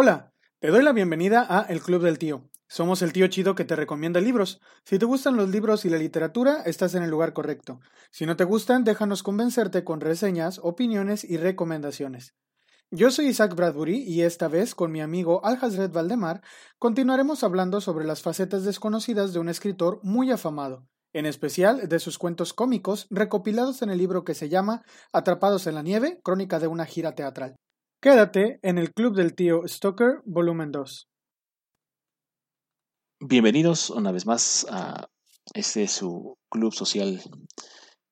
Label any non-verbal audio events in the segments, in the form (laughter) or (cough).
Hola, te doy la bienvenida a El Club del Tío. Somos el tío chido que te recomienda libros. Si te gustan los libros y la literatura, estás en el lugar correcto. Si no te gustan, déjanos convencerte con reseñas, opiniones y recomendaciones. Yo soy Isaac Bradbury y esta vez, con mi amigo Alhazred Valdemar, continuaremos hablando sobre las facetas desconocidas de un escritor muy afamado, en especial de sus cuentos cómicos recopilados en el libro que se llama Atrapados en la Nieve, crónica de una gira teatral. Quédate en el Club del Tío Stoker, volumen 2. Bienvenidos una vez más a este su club social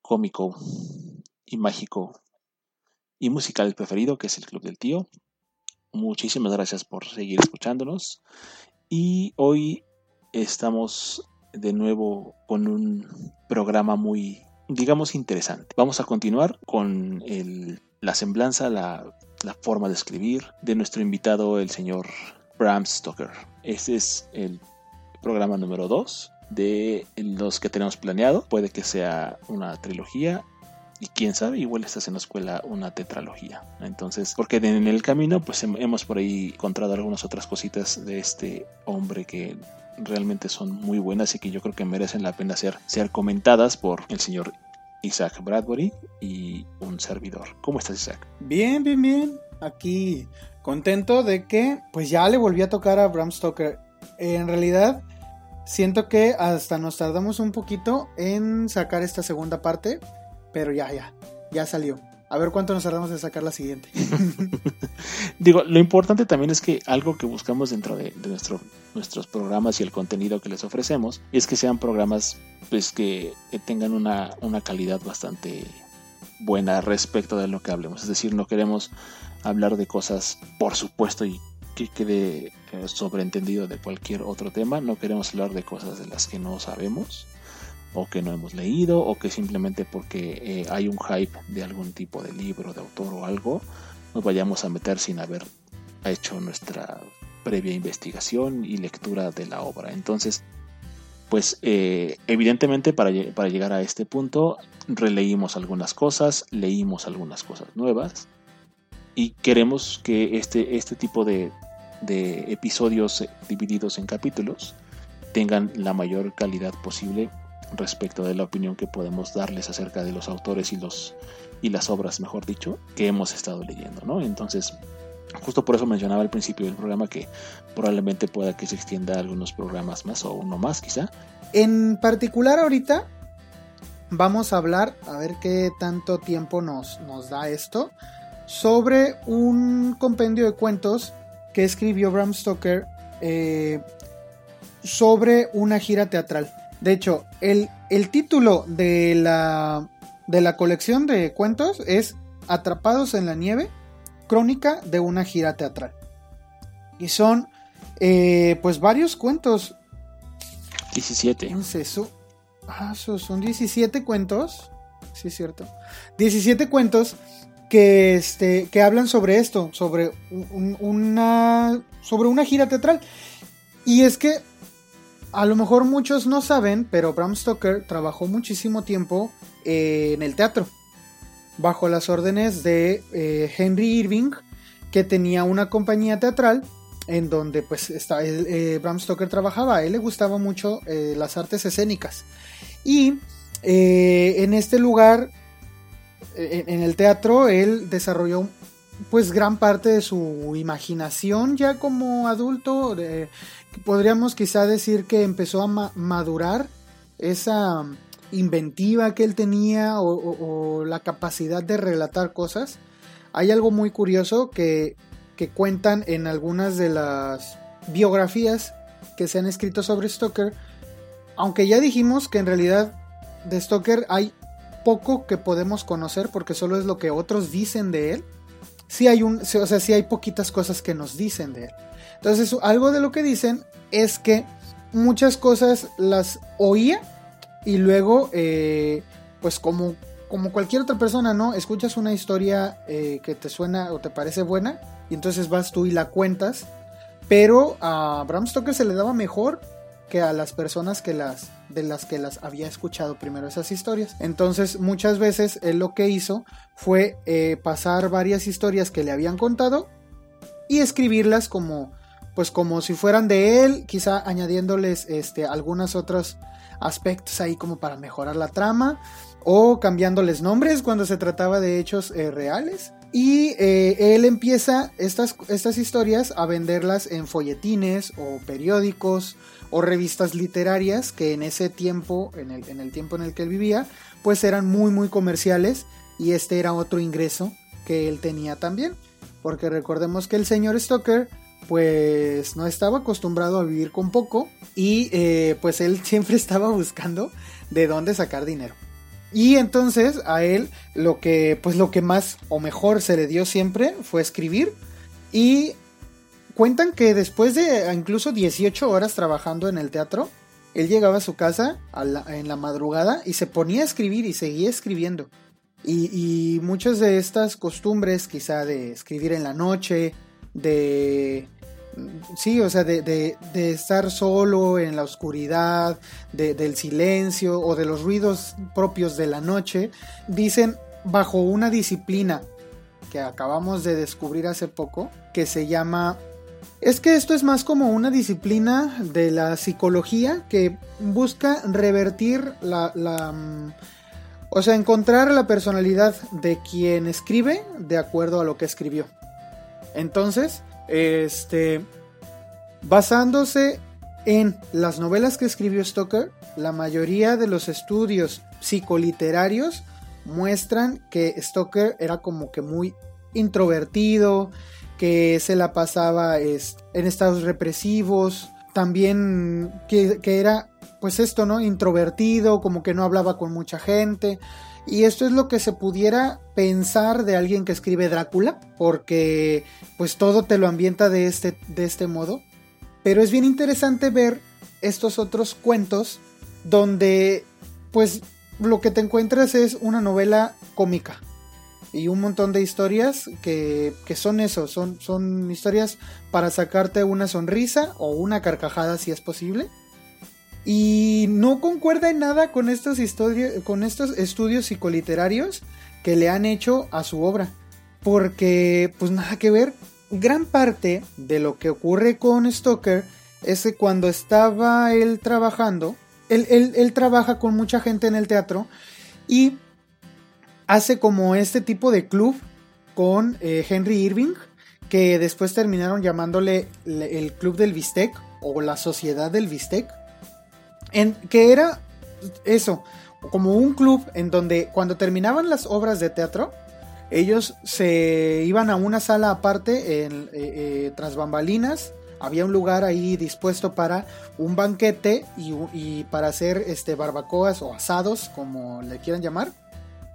cómico y mágico y musical preferido, que es el Club del Tío. Muchísimas gracias por seguir escuchándonos. Y hoy estamos de nuevo con un programa muy, digamos, interesante. Vamos a continuar con la semblanza, la la forma de escribir de nuestro invitado, el señor Bram Stoker. Este es el programa número 2 de los que tenemos planeado. Puede que sea una trilogía y quién sabe, igual estás en la escuela una tetralogía. Entonces, porque en el camino, pues hemos por ahí encontrado algunas otras cositas de este hombre que realmente son muy buenas y que yo creo que merecen la pena ser, ser comentadas por el señor Isaac Bradbury y un servidor. ¿Cómo estás, Isaac? Bien, bien, bien. Aquí contento de que pues ya le volví a tocar a Bram Stoker. En realidad siento que hasta nos tardamos un poquito en sacar esta segunda parte, pero ya, ya, ya salió. A ver cuánto nos tardamos en sacar la siguiente. (laughs) Digo, lo importante también es que algo que buscamos dentro de, nuestro, nuestros programas y el contenido que les ofrecemos es que sean programas pues que, tengan una, una calidad bastante buena respecto de lo que hablemos. Es decir, no queremos hablar de cosas, por supuesto, y que quede eh, sobreentendido de cualquier otro tema. No queremos hablar de cosas de las que no sabemos o que no hemos leído o que simplemente porque eh, hay un hype de algún tipo de libro, de autor o algo, nos vayamos a meter sin haber hecho nuestra previa investigación y lectura de la obra. Entonces, pues eh, evidentemente para, para, llegar a este punto releímos algunas cosas, leímos algunas cosas nuevas y queremos que este, este tipo de, de episodios divididos en capítulos tengan la mayor calidad posible respecto de la opinión que podemos darles acerca de los autores y los y las obras, mejor dicho, que hemos estado leyendo, ¿no? Entonces, justo por eso mencionaba al principio del programa que probablemente pueda que se extienda algunos programas más o uno más, quizá. En particular ahorita vamos a hablar, a ver qué tanto tiempo nos, nos da esto, sobre un compendio de cuentos que escribió Bram Stoker eh, sobre una gira teatral. De hecho, el, el título de la, de la colección de cuentos es Atrapados en la nieve, crónica de una gira teatral. Y son, eh, pues, varios cuentos. 17. eso? Ah, son 17 cuentos. Sí, es cierto. 17 cuentos que, este, que hablan sobre esto, sobre una, sobre una gira teatral. Y es que a lo mejor muchos no saben, pero Bram Stoker trabajó muchísimo tiempo eh, en el teatro, bajo las órdenes de eh, Henry Irving, que tenía una compañía teatral en donde pues está, eh, Bram Stoker trabajaba. A él le gustaba mucho las artes escénicas. Y en este lugar, en el teatro, él desarrolló pues gran parte de su imaginación ya como adulto. podríamos quizá decir que empezó a madurar esa inventiva que él tenía o, la capacidad de relatar cosas. Hay algo muy curioso que, que cuentan en algunas de las biografías que se han escrito sobre Stoker. Aunque ya dijimos que en realidad de Stoker hay poco que podemos conocer porque solo es lo que otros dicen de él sí hay un, o sea, sí hay poquitas cosas que nos dicen de él. Entonces, algo de lo que dicen es que muchas cosas las oía y luego, eh, pues como, como cualquier otra persona, ¿no? Escuchas una historia eh, que te suena o te parece buena y entonces vas tú y la cuentas. Pero a Bram Stoker se le daba mejor que a las personas que las de las que las había escuchado primero esas historias. Entonces muchas veces él lo que hizo fue eh, pasar varias historias que le habían contado y escribirlas como pues como si fueran de él, quizá añadiéndoles este algunos otros aspectos ahí como para mejorar la trama o cambiándoles nombres cuando se trataba de hechos eh, reales. Y eh, él empieza estas, estas historias a venderlas en folletines o periódicos o revistas literarias que en ese tiempo, en el, en el tiempo en el que él vivía, pues eran muy muy comerciales y este era otro ingreso que él tenía también. Porque recordemos que el señor Stoker pues no estaba acostumbrado a vivir con poco y eh, pues él (laughs) siempre estaba buscando de dónde sacar dinero. Y entonces a él lo que pues lo que más o mejor se le dio siempre fue escribir y cuentan que después de incluso 18 horas trabajando en el teatro, él llegaba a su casa en la madrugada y se ponía a escribir y seguía escribiendo. Y, muchas de estas costumbres, quizá de escribir en la noche, de sí, o sea, de, estar solo en la oscuridad, del silencio o de los ruidos propios de la noche, dicen bajo una disciplina que acabamos de descubrir hace poco, que se llama... Es que esto es más como una disciplina de la psicología que busca revertir la, la mm, o sea, encontrar la personalidad de quien escribe de acuerdo a lo que escribió. Entonces, este, basándose en las novelas que escribió Stoker, la mayoría de los estudios psicoliterarios muestran que Stoker era como que muy introvertido, que se la pasaba en estados represivos, también que, que, era pues esto, ¿no? Introvertido, como que no hablaba con mucha gente. Y esto es lo que se pudiera pensar de alguien que escribe Drácula, porque pues todo te lo ambienta de este, de este modo. Pero es bien interesante ver estos otros cuentos donde pues lo que te encuentras es una novela cómica y un montón de historias que, que son eso, son, son historias para sacarte una sonrisa o una carcajada si es posible y no concuerda en nada con estos, con estos estudios psicoliterarios que le han hecho a su obra. Porque, pues nada que ver. Gran parte de lo que ocurre con Stoker es que cuando estaba él trabajando, él, él, trabaja con mucha gente en el teatro y hace como este tipo de club con eh, Henry Irving, que después terminaron llamándole el Club del Bistec o la Sociedad del Bistec en, que era eso, como un club en donde cuando terminaban las obras de teatro, ellos se iban a una sala aparte en, eh, eh, tras bambalinas. Había un lugar ahí dispuesto para un banquete y, para hacer este, barbacoas o asados, como le quieran llamar.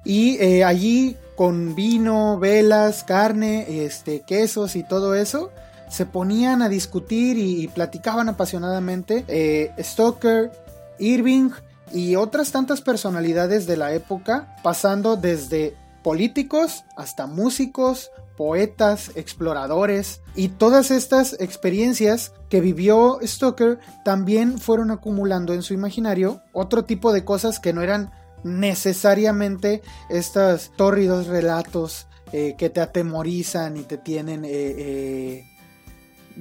Y eh, allí con vino, velas, carne, este, quesos y todo eso, se ponían a discutir y, platicaban apasionadamente. Eh, Stoker, Irving y otras tantas personalidades de la época, pasando desde políticos hasta músicos, poetas, exploradores y todas estas experiencias que vivió Stoker también fueron acumulando en su imaginario otro tipo de cosas que no eran necesariamente estos tórridos relatos eh, que te atemorizan y te tienen eh, eh,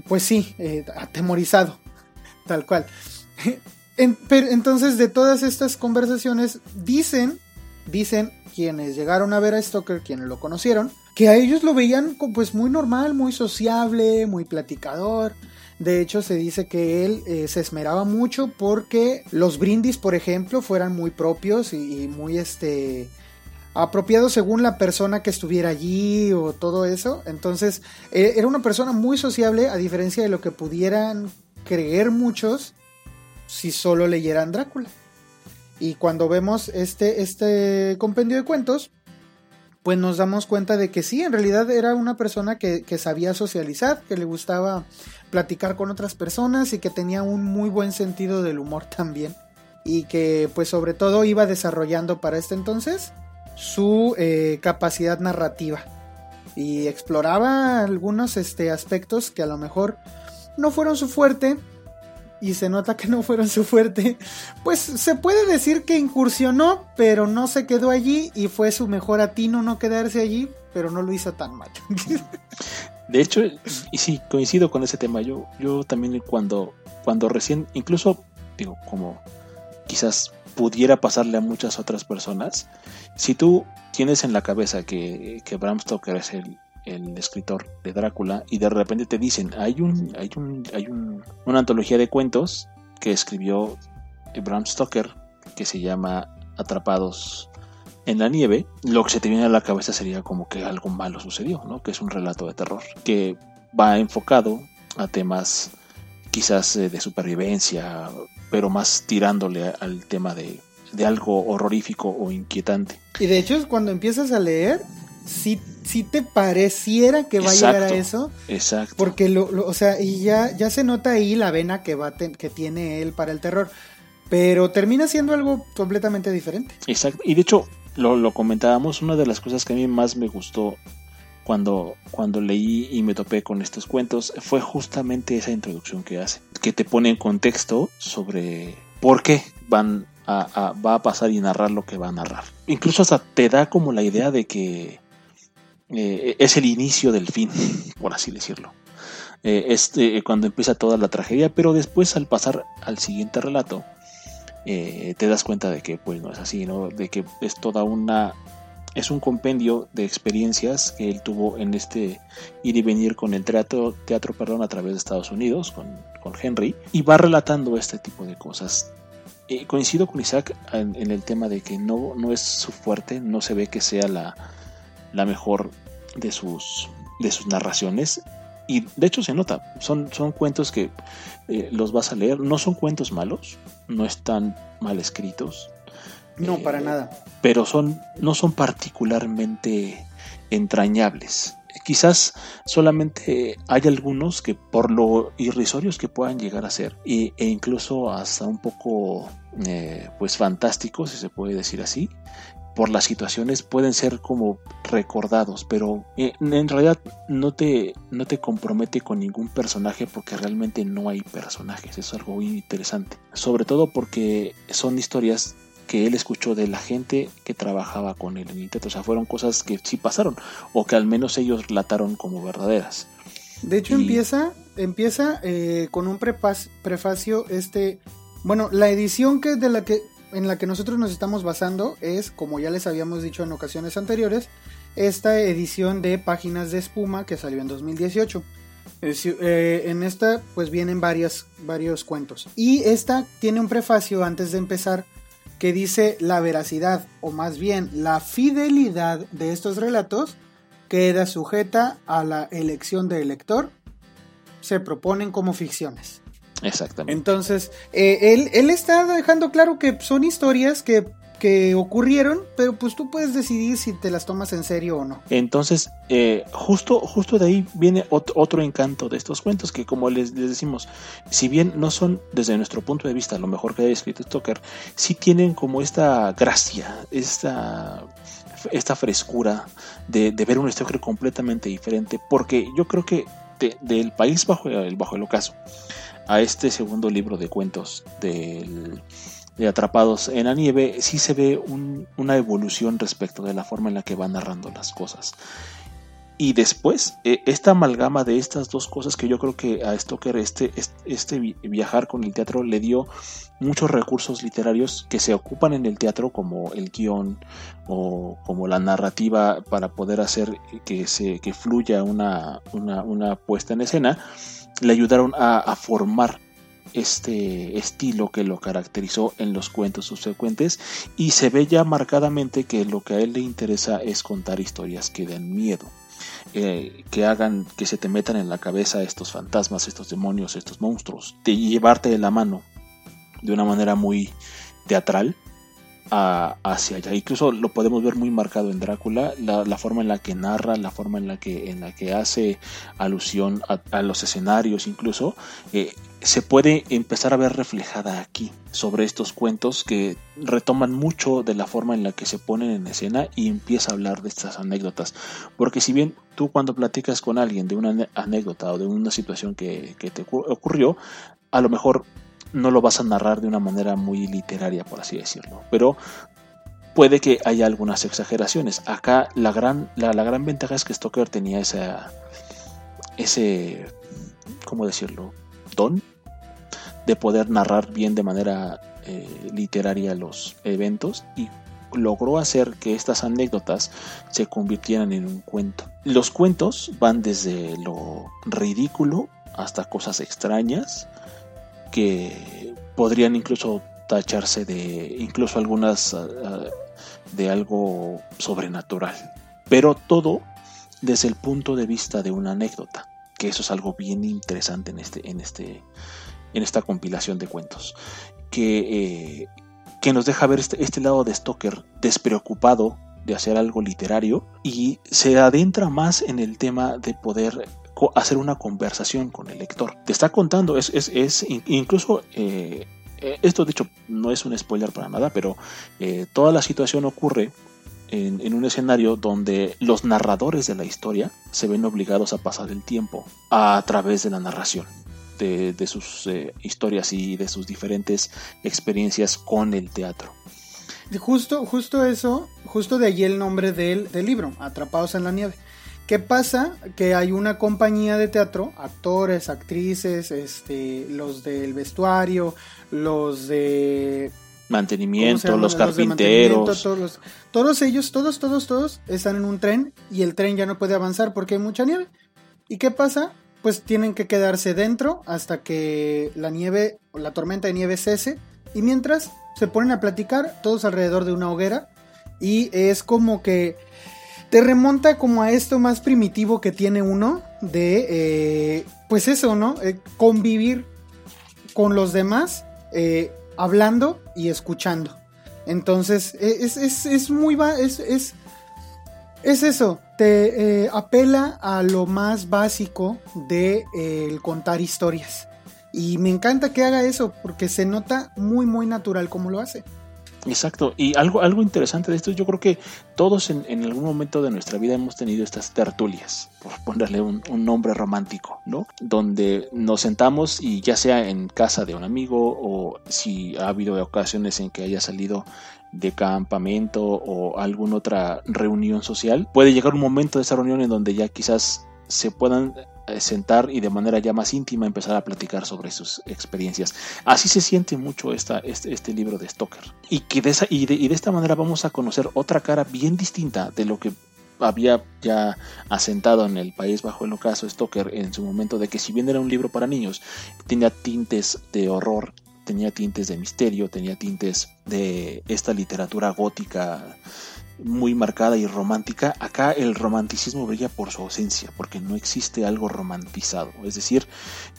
pues sí, atemorizado, (laughs) tal cual. (laughs) entonces, de todas estas conversaciones, dicen, dicen quienes llegaron a ver a Stoker, quienes lo conocieron, que a ellos lo veían pues muy normal, muy sociable, muy platicador. De hecho, se dice que él eh, se esmeraba mucho porque los brindis, por ejemplo, fueran muy propios y, muy este apropiado según la persona que estuviera allí o todo eso. Entonces, eh, era una persona muy sociable, a diferencia de lo que pudieran creer muchos si solo leyeran Drácula. Y cuando vemos este, este compendio de cuentos, pues nos damos cuenta de que sí, en realidad era una persona que, sabía socializar, que le gustaba platicar con otras personas y que tenía un muy buen sentido del humor también. Y que pues sobre todo iba desarrollando para este entonces su eh, capacidad narrativa y exploraba algunos este, aspectos que a lo mejor no fueron su fuerte y se nota que no fueron su fuerte, pues se puede decir que incursionó, pero no se quedó allí y fue su mejor atino no quedarse allí, pero no lo hizo tan mal. (laughs) De hecho, y sí, coincido con ese tema. Yo, yo también cuando, cuando recién, incluso, digo, como quizás pudiera pasarle a muchas otras personas, si tú tienes en la cabeza que, que Bram Stoker es el, el escritor de Drácula y de repente te dicen hay un hay un hay un, una antología de cuentos que escribió Bram Stoker que se llama Atrapados en la nieve, lo que se te viene a la cabeza sería como que algo malo sucedió, ¿no? Que es un relato de terror que va enfocado a temas quizás eh, de supervivencia, pero más tirándole al tema de, de algo horrorífico o inquietante. Y de hecho, cuando empiezas a leer, sí, sí te pareciera que va a llegar a eso. Exacto. Porque, lo, o sea, y ya, ya se nota ahí la vena que, va que tiene él para el terror. Pero termina siendo algo completamente diferente. Exacto. Y de hecho, lo, comentábamos, una de las cosas que a mí más me gustó cuando, cuando leí y me topé con estos cuentos fue justamente esa introducción que hace, que te pone en contexto sobre por qué van a, va a pasar y narrar lo que va a narrar. Incluso hasta te da como la idea de que eh, es el inicio del fin, por así decirlo. Eh, este, cuando empieza toda la tragedia, pero después al pasar al siguiente relato, eh, te das cuenta de que pues no es así, ¿no? De que es toda una es un compendio de experiencias que él tuvo en este ir y venir con el teatro, teatro perdón, a través de Estados Unidos, con, con Henry, y va relatando este tipo de cosas. coincido con Isaac en, el tema de que no, no es su fuerte, no se ve que sea la, la mejor de sus, de sus narraciones. Y de hecho se nota, son, son cuentos que eh, los vas a leer, no son cuentos malos, no están mal escritos. No, para eh, nada. Pero son, no son particularmente entrañables. Quizás solamente hay algunos que por lo irrisorios que puedan llegar a ser e, incluso hasta un poco eh, pues fantásticos si se puede decir así por las situaciones pueden ser como recordados, pero eh, en realidad no te, no te compromete con ningún personaje porque realmente no hay personajes, eso es algo muy interesante. Sobre todo porque son historias que él escuchó de la gente que trabajaba con él en Nintendo, o sea, fueron cosas que sí pasaron o que al menos ellos relataron como verdaderas. De hecho empieza, empieza eh, con un prefacio este, bueno, la edición que de la que en la que nosotros nos estamos basando es, como ya les habíamos dicho en ocasiones anteriores, esta edición de Páginas de Espuma que salió en 2018. Eh, en esta pues vienen varios cuentos. Y esta tiene un prefacio antes de empezar que dice la veracidad o más bien la fidelidad de estos relatos queda sujeta a la elección del lector. Se proponen como ficciones. Exactamente. Entonces, eh, él, él está dejando claro que son historias que, que, ocurrieron, pero pues tú puedes decidir si te las tomas en serio o no. Entonces, eh, justo, justo de ahí viene otro, encanto de estos cuentos, que como les, les, decimos, si bien no son desde nuestro punto de vista lo mejor que haya escrito Stoker, sí tienen como esta gracia, esta esta frescura de, de ver un Stoker completamente diferente, porque yo creo que del país bajo el, bajo el ocaso a este segundo libro de cuentos de Atrapados en la Nieve, sí se ve una evolución respecto de la forma en la que va narrando las cosas. Y después, eh, esta amalgama de estas dos cosas que yo creo que a Stoker este, este viajar con el teatro le dio muchos recursos literarios que se ocupan en el teatro como el guion o como la narrativa para poder hacer que, se, que fluya una, una, una puesta en escena le ayudaron a, formar este estilo que lo caracterizó en los cuentos subsecuentes y se ve ya marcadamente que lo que a él le interesa es contar historias que den miedo. Eh, que hagan que se te metan en la cabeza estos fantasmas, estos demonios, estos monstruos, de llevarte de la mano de una manera muy teatral hacia allá. Incluso lo podemos ver muy marcado en Drácula, la, forma en la que narra, la forma en la que, en la que hace alusión a, los escenarios, incluso eh, se puede empezar a ver reflejada aquí sobre estos cuentos que retoman mucho de la forma en la que se ponen en escena y empieza a hablar de estas anécdotas. Porque si bien tú cuando platicas con alguien de una anécdota o de una situación que, que te ocurrió, a lo mejor no lo vas a narrar de una manera muy literaria, por así decirlo. Pero puede que haya algunas exageraciones. Acá la gran, la, gran ventaja es que Stoker tenía esa, ese, ¿cómo decirlo? Don de poder narrar bien de manera eh, literaria los eventos y logró hacer que estas anécdotas se convirtieran en un cuento. Los cuentos van desde lo ridículo hasta cosas extrañas que podrían incluso tacharse de incluso algunas ah, ah, de algo sobrenatural. Pero todo desde el punto de vista de una anécdota, que eso es algo bien interesante en este en este en esta compilación de cuentos que, eh, que nos deja ver este, este lado de Stoker despreocupado de hacer algo literario y se adentra más en el tema de poder hacer una conversación con el lector. Te está contando, es, es, es incluso, eh, eh, esto de hecho no es un spoiler para nada, pero toda la situación ocurre en, en, un escenario donde los narradores de la historia se ven obligados a pasar el tiempo a través de la narración de, sus eh, historias y de sus diferentes experiencias con el teatro. Justo, justo eso, justo de allí el nombre del, del libro, Atrapados en la Nieve. ¿Qué pasa? Que hay una compañía de teatro, actores, actrices, este, los del vestuario, los de mantenimiento, los carpinteros. todos, todos, ellos, todos, todos, todos están en un tren y el tren ya no puede avanzar porque hay mucha nieve. ¿Y qué pasa? pues tienen que quedarse dentro hasta que la nieve la tormenta de nieve cese y mientras se ponen a platicar todos alrededor de una hoguera y es como que te remonta como a esto más primitivo que tiene uno de eh, pues eso, ¿no? Eh, convivir con los demás eh, hablando y escuchando. Entonces e, es, es, es muy... Es, es, es eso, te apela a lo más básico de contar historias. Y me encanta que haga eso porque se nota muy muy natural como lo hace. Exacto, y algo, algo interesante de esto, yo creo que todos en, algún momento de nuestra vida hemos tenido estas tertulias, por ponerle un, un, nombre romántico, ¿no? Donde nos sentamos y ya sea en casa de un amigo o si ha habido ocasiones en que haya salido de campamento o alguna otra reunión social, puede llegar un momento de esa reunión en donde ya quizás se puedan sentar y de manera ya más íntima empezar a platicar sobre sus experiencias. Así se siente mucho esta, este, este libro de Stoker. Y, que de esa, y, de, y de esta manera vamos a conocer otra cara bien distinta de lo que había ya asentado en el país bajo el ocaso Stoker en su momento de que si bien era un libro para niños, tenía tintes de horror tenía tintes de misterio, tenía tintes de esta literatura gótica muy marcada y romántica, acá el romanticismo brilla por su ausencia, porque no existe algo romantizado. Es decir,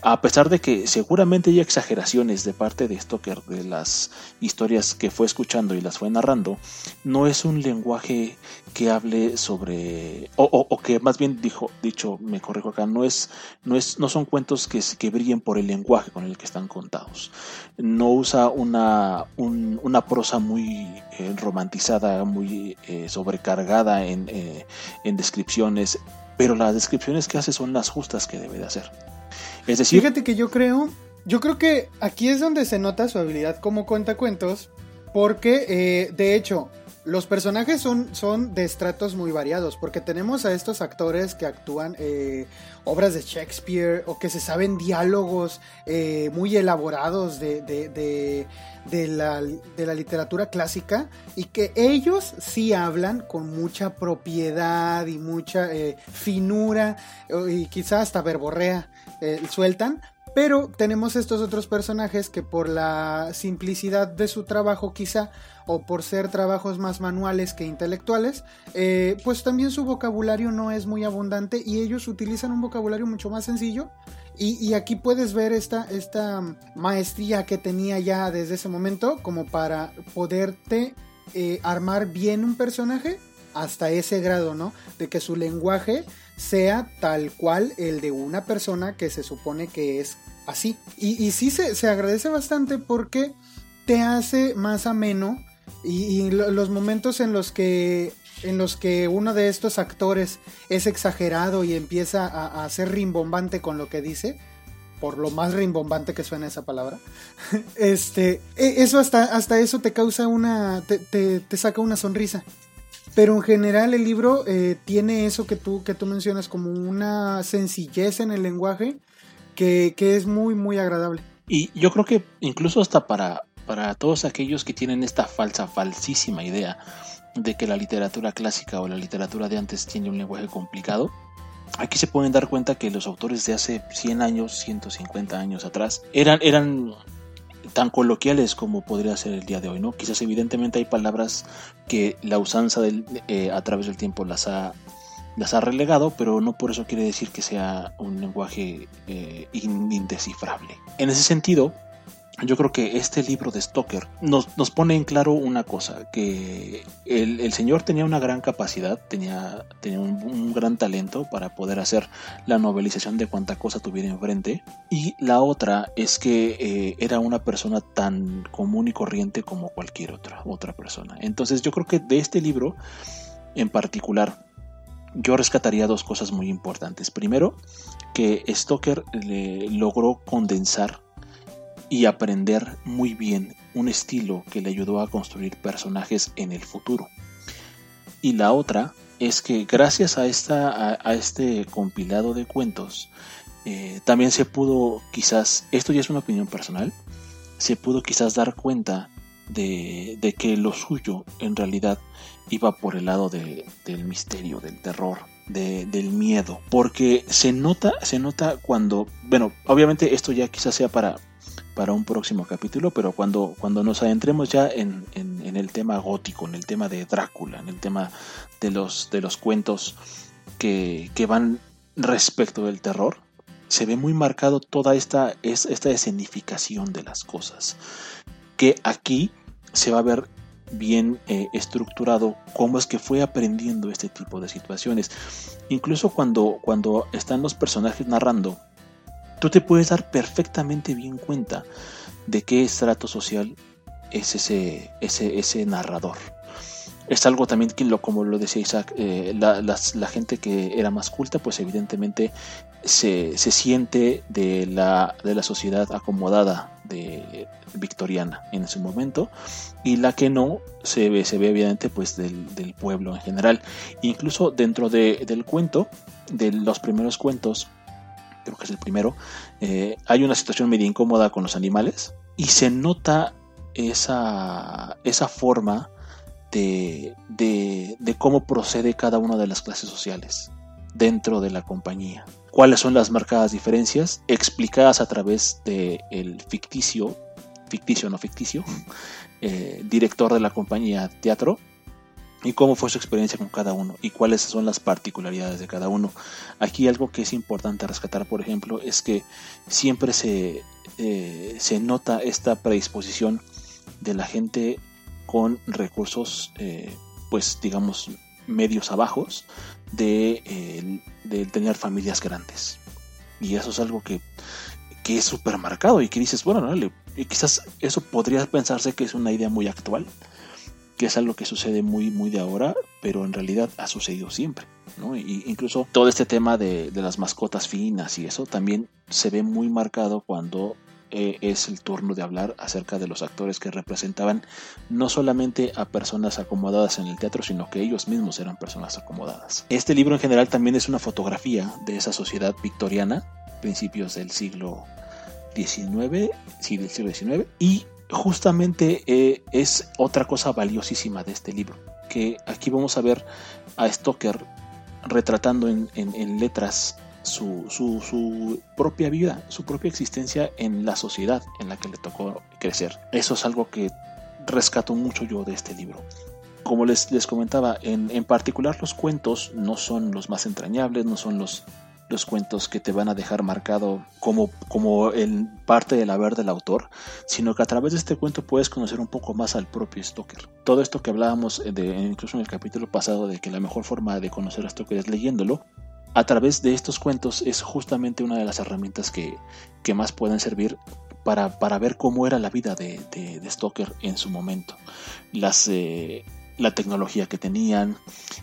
a pesar de que seguramente hay exageraciones de parte de Stoker de las historias que fue escuchando y las fue narrando, no es un lenguaje que hable sobre, o, que más bien dijo, dicho, me corrijo acá, no es, no es, no son cuentos que, que brillen por el lenguaje con el que están contados. No usa una, una prosa muy eh, romantizada, muy eh, sobrecargada en, eh, en, descripciones, pero las descripciones que hace son las justas que debe de hacer. Es decir, fíjate que yo creo, yo creo que aquí es donde se nota su habilidad como cuentacuentos, porque de hecho los personajes son, son de estratos muy variados, porque tenemos a estos actores que actúan eh, obras de Shakespeare o que se saben diálogos eh, muy elaborados de, de, de, la, de, la, literatura clásica y que ellos sí hablan con mucha propiedad y mucha eh, finura y quizás hasta verborrea sueltan, pero tenemos estos otros personajes que por la simplicidad de su trabajo quizá, o por ser trabajos más manuales que intelectuales, eh, pues también su vocabulario no es muy abundante y ellos utilizan un vocabulario mucho más sencillo. Y, aquí puedes ver esta, esta maestría que tenía ya desde ese momento como para poderte eh, armar bien un personaje hasta ese grado, ¿no? De que su lenguaje sea tal cual el de una persona que se supone que es así. Y, y sí se, agradece bastante porque te hace más ameno y, los momentos en los que en los que uno de estos actores es exagerado y empieza a, ser rimbombante con lo que dice, por lo más rimbombante que suena esa palabra, (laughs) este, e, eso hasta, hasta eso te causa una, te, te saca una sonrisa. Pero en general el libro eh, tiene eso que tú, que tú mencionas como una sencillez en el lenguaje que, que es muy, muy agradable. Y yo creo que incluso hasta para, para todos aquellos que tienen esta falsa, falsísima idea de que la literatura clásica o la literatura de antes tiene un lenguaje complicado, aquí se pueden dar cuenta que los autores de hace 100 años, 150 años atrás, eran, eran tan coloquiales como podría ser el día de hoy, ¿no? Quizás evidentemente hay palabras que la usanza del, eh, a través del tiempo las ha, las ha relegado, pero no por eso quiere decir que sea un lenguaje eh, indescifrable. En ese sentido, yo creo que este libro de Stoker nos, pone en claro una cosa, que el, señor tenía una gran capacidad, tenía, tenía un, gran talento para poder hacer la novelización de cuanta cosa tuviera enfrente, y la otra es que eh, era una persona tan común y corriente como cualquier otra, otra persona. Entonces yo creo que de este libro en particular, yo rescataría dos cosas muy importantes. Primero, que Stoker le logró condensar y aprender muy bien un estilo que le ayudó a construir personajes en el futuro. Y la otra es que gracias a, esta, a, este compilado de cuentos, eh, también se pudo quizás, esto ya es una opinión personal, se pudo quizás dar cuenta de, de que lo suyo en realidad iba por el lado del misterio, del terror, del miedo. Porque se nota, se nota cuando, bueno, obviamente esto ya quizás sea para, para un próximo capítulo, pero cuando, cuando nos adentremos ya en, el tema gótico, en el tema de Drácula, en el tema de los, de los cuentos que, van respecto del terror, se ve muy marcado toda esta, esta escenificación de las cosas. Que aquí se va a ver bien eh, estructurado cómo es que fue aprendiendo este tipo de situaciones. Incluso cuando, cuando están los personajes narrando tú te puedes dar perfectamente bien cuenta de qué estrato social es ese, ese, ese narrador. Es algo también que, lo, como lo decía Isaac, eh, la, gente que era más culta, pues evidentemente se, siente de la, de la sociedad acomodada de victoriana en su momento y la que no se ve, se ve evidente pues del, pueblo en general. Incluso dentro del cuento, de los primeros cuentos, creo que es el primero, eh, hay una situación medio incómoda con los animales y se nota esa, esa forma de, de, cómo procede cada una de las clases sociales dentro de la compañía. ¿Cuáles son las marcadas diferencias explicadas a través del el ficticio, ficticio no ficticio, eh, director de la compañía teatro y cómo fue su experiencia con cada uno y cuáles son las particularidades de cada uno. Aquí algo que es importante rescatar, por ejemplo, es que siempre se, eh, se nota esta predisposición de la gente con recursos, eh, pues digamos, medios abajos, de, eh, de, tener familias grandes. Y eso es algo que, que es súper marcado y que dices, bueno, ¿no? quizás eso podría pensarse que es una idea muy actual que es algo que sucede muy, muy de ahora, pero en realidad ha sucedido siempre. ¿no? Y incluso todo este tema de, las mascotas finas y eso también se ve muy marcado cuando eh, es el turno de hablar acerca de los actores que representaban no solamente a personas acomodadas en el teatro, sino que ellos mismos eran personas acomodadas. Este libro en general también es una fotografía de esa sociedad victoriana, principios del siglo XIX, del siglo XIX, y justamente eh, es otra cosa valiosísima de este libro, que aquí vamos a ver a Stoker retratando en, letras su, su, propia vida, su propia existencia en la sociedad en la que le tocó crecer. Eso es algo que rescato mucho yo de este libro. Como les, les comentaba, en, en particular los cuentos no son los más entrañables, no son los los cuentos que te van a dejar marcado como, como en parte del haber del autor, sino que a través de este cuento puedes conocer un poco más al propio Stoker. Todo esto que hablábamos de, incluso en el capítulo pasado de que la mejor forma de conocer a Stoker es leyéndolo, a través de estos cuentos es justamente una de las herramientas que, que más pueden servir para, para, ver cómo era la vida de, de, Stoker en su momento. Las, eh, la tecnología que tenían,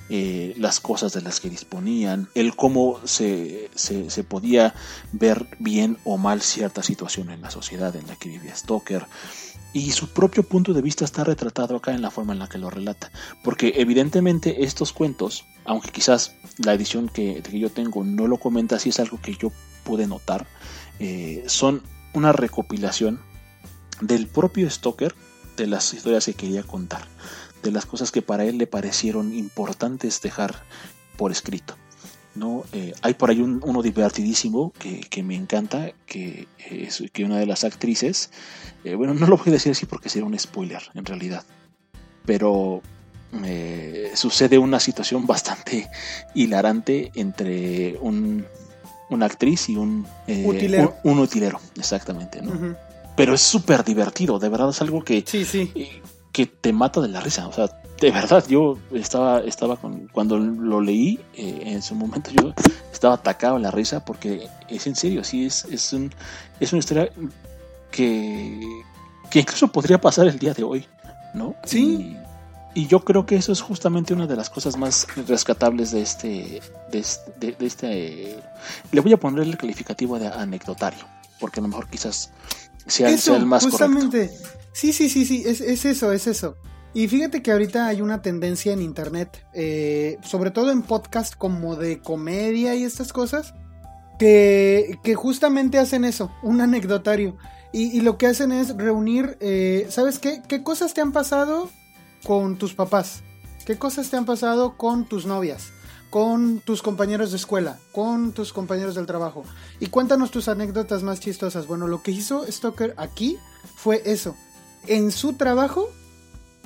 eh, las cosas de las que disponían, el cómo se, se, podía ver bien o mal cierta situación en la sociedad en la que vivía Stoker. Y su propio punto de vista está retratado acá en la forma en la que lo relata. Porque evidentemente estos cuentos, aunque quizás la edición que, yo tengo no lo comenta, si es algo que yo pude notar, eh, son una recopilación del propio Stoker de las historias que quería contar de las cosas que para él le parecieron importantes dejar por escrito. ¿no? Eh, hay por ahí uno divertidísimo que, me encanta, que es que una de las actrices, eh, bueno, no lo voy a decir así porque sería un spoiler en realidad, pero eh, sucede una situación (laughs) bastante hilarante entre un, una actriz y un utilero. Un, utilero, exactamente, ¿no? Pero es súper divertido, de verdad es algo que... Sí, sí que te mata de la risa. O sea, de verdad, yo estaba, estaba con, cuando lo leí eh, en su momento, yo estaba atacado en la risa porque es en serio, sí, es, es, un, es una historia que, que incluso podría pasar el día de hoy, ¿no? Sí. Y, yo creo que eso es justamente una de las cosas más rescatables de este, de este, de, este le voy a poner el calificativo de anecdotario, porque a lo mejor quizás sea, el más justamente, Sí, sí, sí, sí, es, eso, es eso. Y fíjate que ahorita hay una tendencia en internet, eh, sobre todo en podcast como de comedia y estas cosas, que, que justamente hacen eso, un anecdotario. Y, lo que hacen es reunir, eh, ¿sabes qué? ¿Qué cosas te han pasado con tus papás? ¿Qué cosas te han pasado con tus novias? Con tus compañeros de escuela, con tus compañeros del trabajo. Y cuéntanos tus anécdotas más chistosas. Bueno, lo que hizo Stoker aquí fue eso, en su trabajo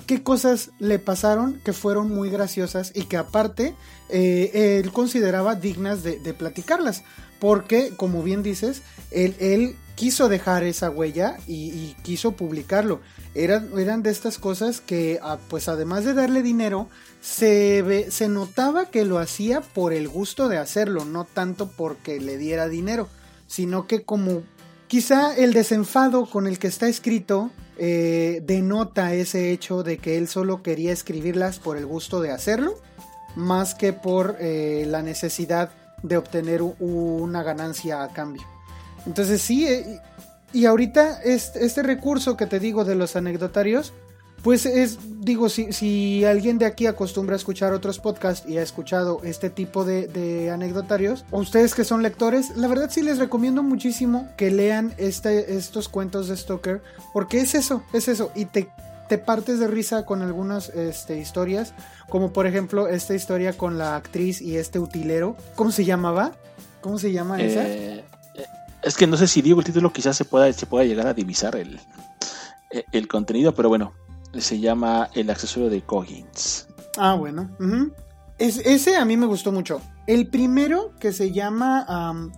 qué cosas le pasaron que fueron muy graciosas y que aparte eh, él consideraba dignas de, platicarlas. Porque, como bien dices, él, quiso dejar esa huella y, quiso publicarlo. Eran, eran, de estas cosas que, ah, pues además de darle dinero, se, se notaba que lo hacía por el gusto de hacerlo, no tanto porque le diera dinero, sino que como quizá el desenfado con el que está escrito eh, denota ese hecho de que él solo quería escribirlas por el gusto de hacerlo, más que por eh, la necesidad de obtener una ganancia a cambio. Entonces sí, eh, y ahorita este, recurso que te digo de los anecdotarios, pues es, digo, si, alguien de aquí acostumbra a escuchar otros podcasts y ha escuchado este tipo de, anecdotarios, o ustedes que son lectores, la verdad sí les recomiendo muchísimo que lean este, estos cuentos de Stoker, porque es eso, es eso, y te, te partes de risa con algunas este, historias, como por ejemplo esta historia con la actriz y este utilero, ¿cómo se llamaba? ¿Cómo se llama esa? Eh, eh, es que no sé si digo el título, quizás se pueda, se pueda llegar a divisar el, el contenido, pero bueno, se llama El accesorio de Coggins. Ah, bueno. es, ese a mí me gustó mucho. El primero que se llama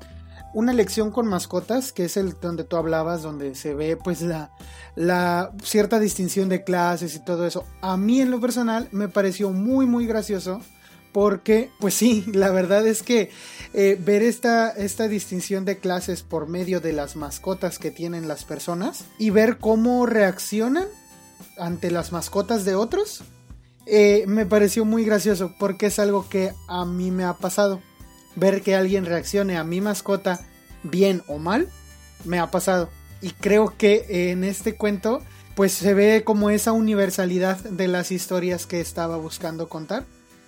Una lección con mascotas, que es el donde tú hablabas, donde se ve pues la, la cierta distinción de clases y todo eso. A mí en lo personal me pareció muy muy gracioso porque, pues sí, (laughs) la verdad es que eh, ver esta, esta distinción de clases por medio de las mascotas que tienen las personas y ver cómo reaccionan ante las mascotas de otros, eh, me pareció muy gracioso porque es algo que a mí me ha pasado. Ver que alguien reaccione a mi mascota bien o mal, me ha pasado. Y creo que en este cuento, pues se ve como esa universalidad de las historias que estaba buscando contar.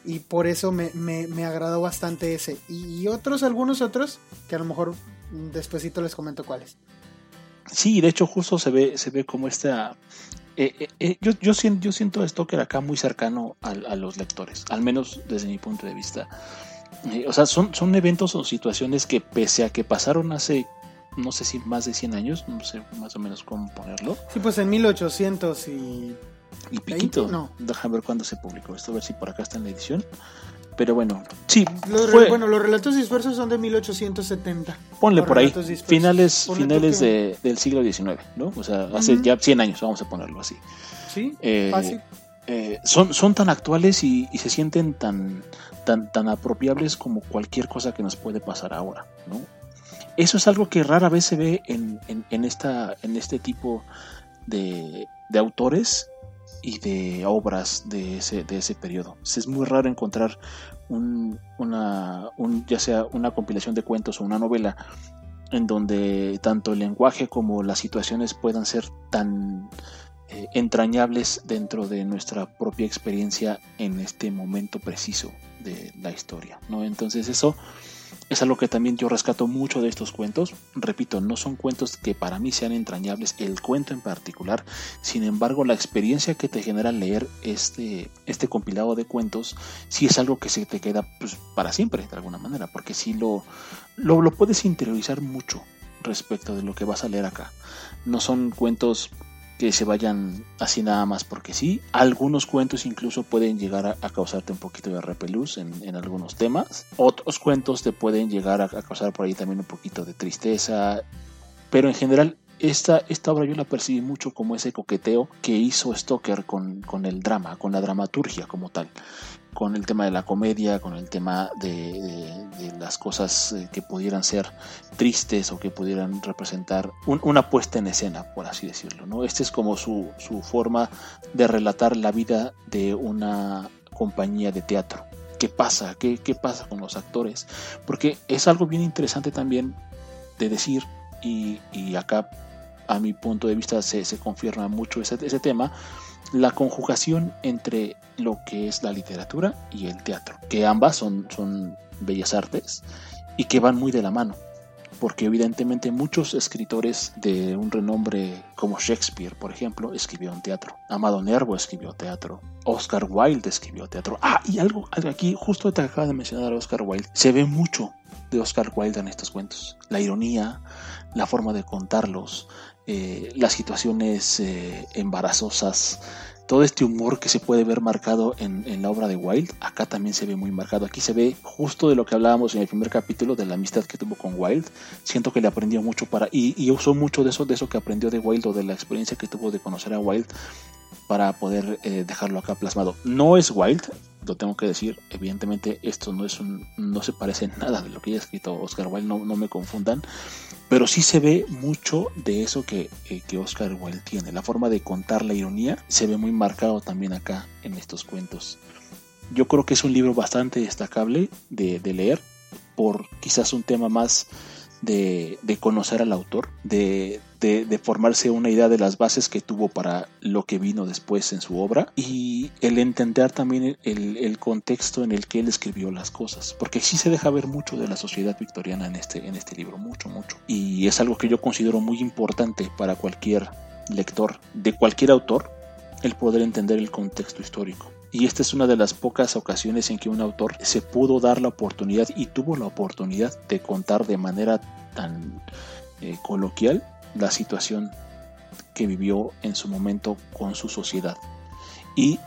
Y por eso me, me, agradó bastante ese. Y, otros, algunos otros, que a lo mejor despuesito les comento cuáles. Sí, de hecho justo se ve, se ve como esta eh, eh, eh, yo, yo, siento, yo siento Stoker acá muy cercano a, los lectores, al menos desde mi punto de vista. o sea, son, son eventos o situaciones que pese a que pasaron hace, no sé si más de 100 años, no sé más o menos cómo ponerlo. Sí, pues en 1800 y... Y piquito. no. Déjame ver cuándo se publicó esto, a ver si por acá está en la edición. Pero bueno, sí. Bueno, los relatos dispersos son de 1870. Ponle por ahí. Finales, finales del siglo XIX, ¿no? O sea, hace ya 100 años, vamos a ponerlo así. Sí, eh, fácil. Eh, son, son tan actuales y, se sienten tan, tan, tan apropiables como cualquier cosa que nos puede pasar ahora, ¿no? Eso es algo que rara vez se ve en, en, esta, en este tipo de, de autores y de obras de ese, de ese periodo. Es muy raro encontrar una, ya sea una compilación de cuentos o una novela en donde tanto el lenguaje como las situaciones puedan ser tan eh, entrañables dentro de nuestra propia experiencia en este momento preciso de la historia. ¿no? Entonces eso es algo que también yo rescato mucho de estos cuentos. Repito, no son cuentos que para mí sean entrañables, el cuento en particular. Sin embargo, la experiencia que te genera leer este, este compilado de cuentos, sí es algo que se te queda pues, para siempre, de alguna manera, porque sí lo, lo, lo puedes interiorizar mucho respecto de lo que vas a leer acá. No son cuentos que se vayan así nada más porque sí. Algunos cuentos incluso pueden llegar a, causarte un poquito de repelús en, algunos temas. Otros cuentos te pueden llegar a, causar por ahí también un poquito de tristeza. Pero en general esta, esta, obra yo la percibí mucho como ese coqueteo que hizo Stoker con, con, el drama, con la dramaturgia como tal con el tema de la comedia, con el tema de, las cosas eh, que pudieran ser tristes o que pudieran representar una puesta en escena, por así decirlo. ¿no? Esta es como su, forma de relatar la vida de una compañía de teatro. ¿Qué pasa? ¿Qué, qué pasa con los actores? Porque es algo bien interesante también de decir, y, acá a mi punto de vista se, se confirma mucho ese, ese tema, la conjugación entre lo que es la literatura y el teatro, que ambas son, son bellas artes y que van muy de la mano, porque evidentemente muchos escritores de un renombre como Shakespeare, por ejemplo, escribieron teatro. Amado Nervo escribió teatro. Oscar Wilde escribió teatro. Ah, y algo, aquí, justo te acaba de mencionar a Oscar Wilde, se ve mucho de Oscar Wilde en estos cuentos. La ironía, la forma de contarlos, eh, las situaciones eh, embarazosas, todo este humor que se puede ver marcado en, la obra de Wilde, acá también se ve muy marcado. Aquí se ve justo de lo que hablábamos en el primer capítulo de la amistad que tuvo con Wilde. Siento que le aprendió mucho para y, y usó mucho de eso, de eso que aprendió de Wilde o de la experiencia que tuvo de conocer a Wilde para poder eh, dejarlo acá plasmado. No es Wilde, lo tengo que decir, evidentemente esto no es un, no se parece en nada de lo que haya escrito Oscar Wilde, no, no me confundan, pero sí se ve mucho de eso que, eh, que Oscar Wilde tiene, la forma de contar la ironía se ve muy marcado también acá en estos cuentos. Yo creo que es un libro bastante destacable de, de leer por quizás un tema más de, conocer al autor, de, formarse una idea de las bases que tuvo para lo que vino después en su obra y el entender también el, contexto en el que él escribió las cosas, porque sí se deja ver mucho de la sociedad victoriana en este, en este libro, mucho, mucho. Y es algo que yo considero muy importante para cualquier lector de cualquier autor, el poder entender el contexto histórico. Y esta es una de las pocas ocasiones en que un autor se pudo dar la oportunidad y tuvo la oportunidad de contar de manera tan eh, coloquial la situación que vivió en su momento con su sociedad. Y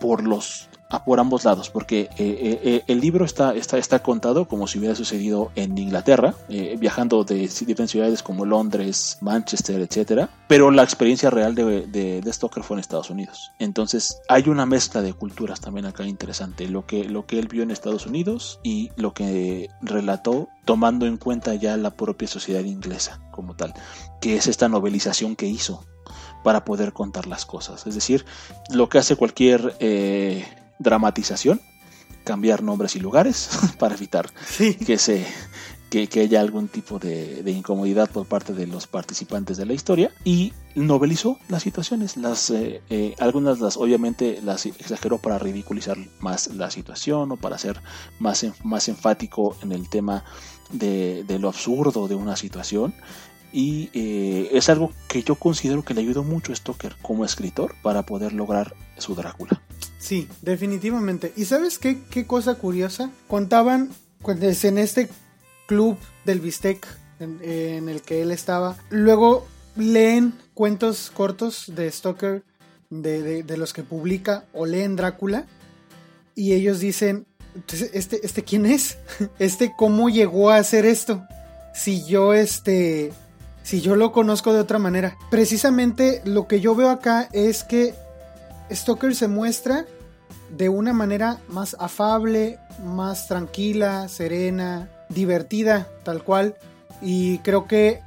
por los por ambos lados, porque eh, eh, eh, el libro está, está, está contado como si hubiera sucedido en Inglaterra, viajando de diferentes ciudades como Londres, Manchester, etcétera, pero la experiencia real de, de, de, Stoker fue en Estados Unidos. Entonces hay una mezcla de culturas también acá interesante, lo que, lo que él vio en Estados Unidos y lo que relató tomando en cuenta ya la propia sociedad inglesa como tal, que es esta novelización que hizo para poder contar las cosas. Es decir, lo que hace cualquier dramatización, cambiar nombres y lugares (laughs) para evitar que, se, que, haya algún tipo de, incomodidad por parte de los participantes de la historia y novelizó las situaciones. Las, eh, eh, algunas las obviamente las exageró para ridiculizar más la situación o para ser más, más enfático en el tema de, lo absurdo de una situación y eh, es algo que yo considero que le ayudó mucho a Stoker como escritor para poder lograr su Drácula. Sí, definitivamente. ¿Y sabes qué, qué cosa curiosa? Contaban pues, en este club del bistec en, el que él estaba. Luego leen cuentos cortos de Stoker, de, de, los que publica, o leen Drácula. Y ellos dicen, ¿este, este quién es? (laughs) ¿Este cómo llegó a hacer esto? Si yo, este, si yo lo conozco de otra manera. Precisamente lo que yo veo acá es que Stoker se muestra de una manera más afable, más tranquila, serena, divertida, tal cual. Y creo que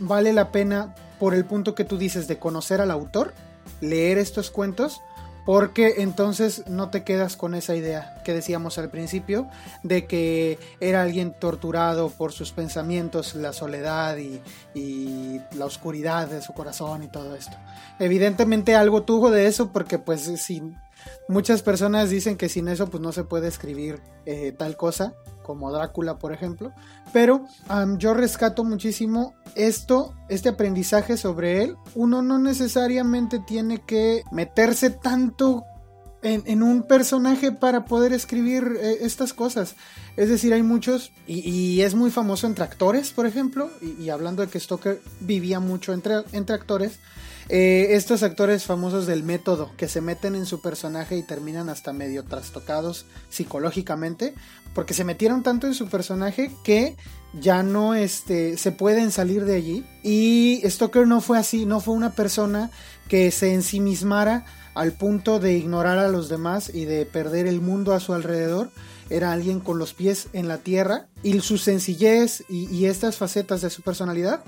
vale la pena por el punto que tú dices de conocer al autor, leer estos cuentos porque entonces no te quedas con esa idea que decíamos al principio de que era alguien torturado por sus pensamientos, la soledad y, la oscuridad de su corazón y todo esto. Evidentemente algo tuvo de eso porque pues si muchas personas dicen que sin eso pues no se puede escribir eh, tal cosa como Drácula por ejemplo, pero yo rescato muchísimo esto, este aprendizaje sobre él. Uno no necesariamente tiene que meterse tanto en, un personaje para poder escribir eh, estas cosas. Es decir, hay muchos, y, es muy famoso entre actores, por ejemplo, y, hablando de que Stoker vivía mucho entre, entre actores, eh, estos actores famosos del método que se meten en su personaje y terminan hasta medio trastocados psicológicamente porque se metieron tanto en su personaje que ya no este, se pueden salir de allí y Stoker no fue así, no fue una persona que se ensimismara al punto de ignorar a los demás y de perder el mundo a su alrededor. Era alguien con los pies en la tierra y su sencillez y estas facetas de su personalidad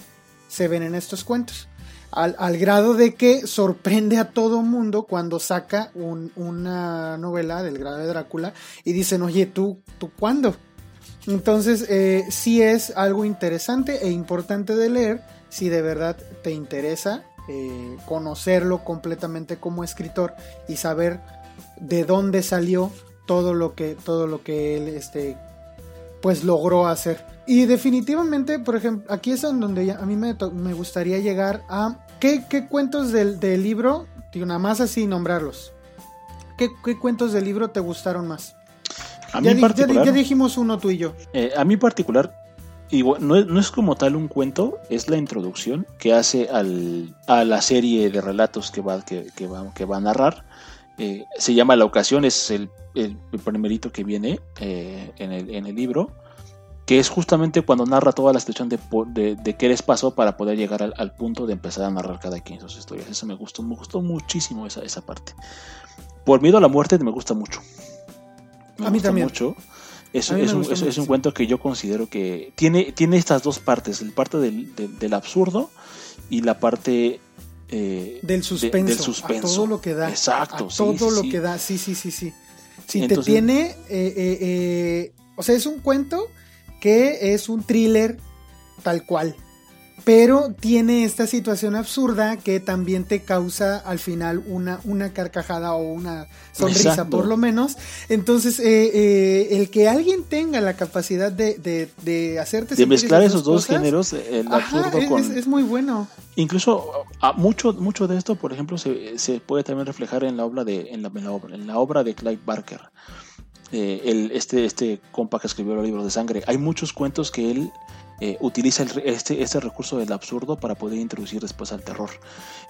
se ven en estos cuentos al, grado de que sorprende a todo mundo cuando saca una novela del grado de Drácula y dicen, oye, ¿tú, tú cuándo? Entonces, eh, sí es algo interesante e importante de leer si de verdad te interesa eh, conocerlo completamente como escritor y saber de dónde salió todo lo que, todo lo que él este, pues logró hacer. Y definitivamente, por ejemplo, aquí es donde a mí me, me gustaría llegar a qué, cuentos del, libro, digo, nada más así nombrarlos. ¿Qué, cuentos del libro te gustaron más? A mí ya, ya, dijimos uno tú y yo. Eh, a mí en particular, no, es, no, es, como tal un cuento, es la introducción que hace al, a la serie de relatos que va, que, va, que va a narrar. Eh, se llama La Ocasión, es el, el, primerito que viene eh, en, el, en el libro que es justamente cuando narra toda la situación de, de, qué les pasó para poder llegar al, punto de empezar a narrar cada quien sus historias. Eso me gustó, me gustó muchísimo esa, esa parte. Por miedo a la muerte me gusta mucho. a mí también. Mucho. Es, es, un, es, un, cuento que yo considero que tiene, tiene estas dos partes, el parte del, del, absurdo y la parte eh, del, suspenso, A todo lo que da. Exacto. A todo lo que da, sí, sí, sí, sí. Si te tiene, eh, eh, eh, o sea, es un cuento que es un thriller tal cual. Pero tiene esta situación absurda que también te causa al final una, una carcajada o una sonrisa por lo menos. Entonces, eh, eh, el que alguien tenga la capacidad de, de, de hacerte... De mezclar esos dos géneros, el absurdo es, con... Es, muy bueno. Incluso a mucho, mucho de esto, por ejemplo, se, se puede también reflejar en la obra de, en la, obra, en la obra de Clive Barker. Eh, el, este, este compa que escribió los libros de sangre. Hay muchos cuentos que él eh, utiliza este, este recurso del absurdo para poder introducir después al terror.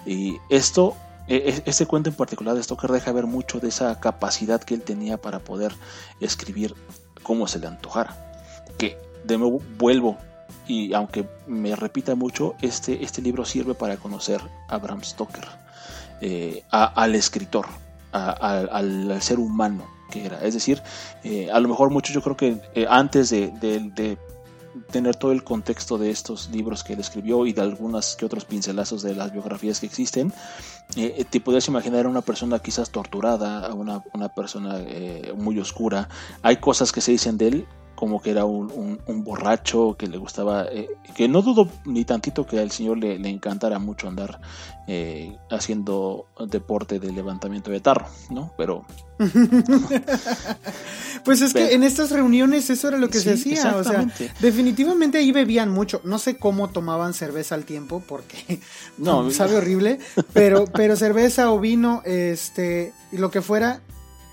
Y esto, e, e, este cuento en particular de Stoker deja ver mucho de esa capacidad que él tenía para poder escribir como se le antojara. Que de nuevo vuelvo y aunque me repita mucho, este, este libro sirve para conocer a Bram Stoker, eh, al escritor, al ser humano era. Es decir, eh, a lo mejor muchos yo creo que antes de, tener todo el contexto de estos libros que él escribió y de algunas que otros pincelazos de las biografías que existen, eh, te podrías imaginar a una persona quizás torturada, a una, una persona muy oscura. Hay cosas que se dicen de él como que era un, borracho que le gustaba, eh, que no dudo ni tantito que al señor le, encantara mucho andar eh, haciendo deporte de levantamiento de tarro, ¿no? Pero... (laughs) pues es que en estas reuniones eso era lo que se hacía, o sea, definitivamente ahí bebían mucho, no sé cómo tomaban cerveza al tiempo porque no, (laughs) sabe horrible, pero, pero cerveza o vino, este, y lo que fuera,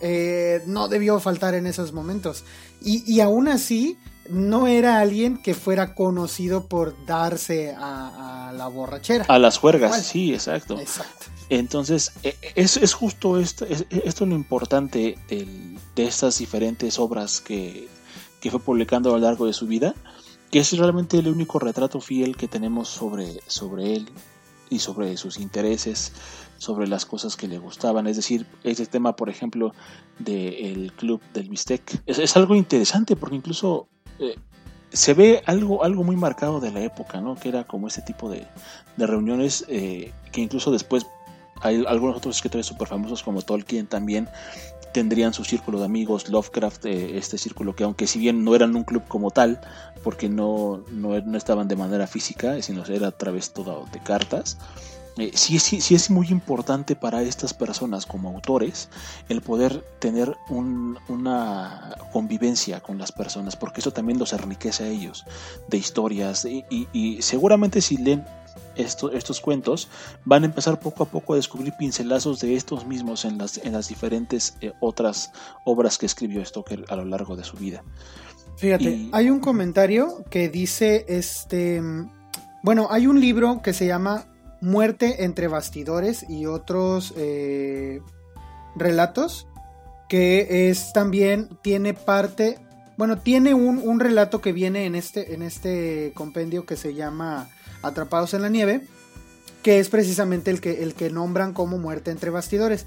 eh, no debió faltar en esos momentos. Y, aún así, no era alguien que fuera conocido por darse a, la borrachera. A las juergas, sí, exacto. Entonces, e, es, es justo esto, es, esto lo importante de estas diferentes obras que, que fue publicando a lo largo de su vida, que es realmente el único retrato fiel que tenemos sobre, sobre él y sobre sus intereses, sobre las cosas que le gustaban. Es decir, ese tema, por ejemplo, del club del Bistec, es, algo interesante porque incluso eh, se ve algo, algo muy marcado de la época, ¿no? Que era como ese tipo de, reuniones eh, que incluso después hay algunos otros escritores súper famosos como Tolkien también tendrían su círculo de amigos, Lovecraft, eh, este círculo que aunque si bien no eran un club como tal, porque no, no, estaban de manera física, sino era a través todo de cartas, eh, sí, sí, sí, es muy importante para estas personas como autores el poder tener una convivencia con las personas, porque eso también los enriquece a ellos de historias y, y seguramente si leen estos cuentos, van a empezar poco a poco a descubrir pincelazos de estos mismos en las, en las diferentes eh, otras obras que escribió Stoker a lo largo de su vida. Fíjate, hay un comentario que dice, este, bueno, hay un libro que se llama Muerte entre bastidores y otros eh, relatos, que es también, tiene parte, bueno, tiene un, un relato que viene en este, en este compendio que se llama Atrapados en la Nieve, que es precisamente el que, el que nombran como muerte entre bastidores.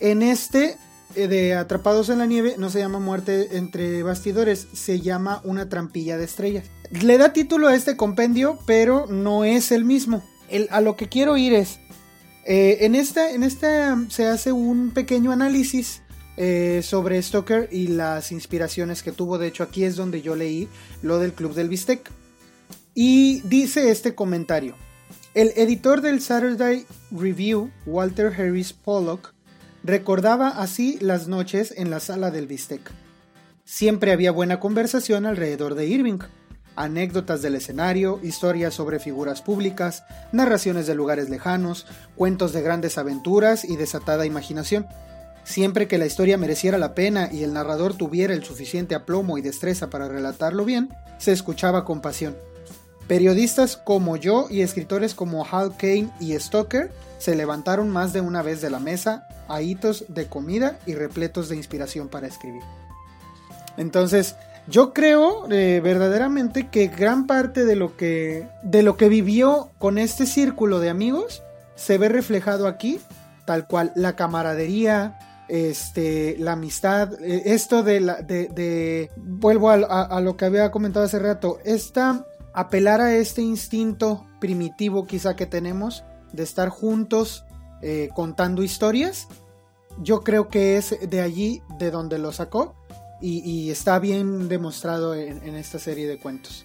En este eh, de Atrapados en la Nieve no se llama muerte entre bastidores, se llama una trampilla de estrellas. Le da título a este compendio, pero no es el mismo. A lo que quiero ir es, eh, en, esta, en esta se hace un pequeño análisis eh, sobre Stoker y las inspiraciones que tuvo. De hecho, aquí es donde yo leí lo del Club del Bistec. Y dice este comentario. El editor del Saturday Review, Walter Harris Pollock, recordaba así las noches en la sala del bistec. Siempre había buena conversación alrededor de Irving. Anécdotas del escenario, historias sobre figuras públicas, narraciones de lugares lejanos, cuentos de grandes aventuras y desatada imaginación. Siempre que la historia mereciera la pena y el narrador tuviera el suficiente aplomo y destreza para relatarlo bien, se escuchaba con pasión. Periodistas como yo y escritores como Hal Kane y Stoker se levantaron más de una vez de la mesa a hitos de comida y repletos de inspiración para escribir. Entonces, yo creo eh, verdaderamente que gran parte de lo que de lo que vivió con este círculo de amigos se ve reflejado aquí, tal cual la camaradería, este, la amistad, eh, esto de la, de, vuelvo a, lo que había comentado hace rato, esta apelar a este instinto primitivo quizá que tenemos de estar juntos eh, contando historias, yo creo que es de allí de donde lo sacó y, está bien demostrado en, esta serie de cuentos.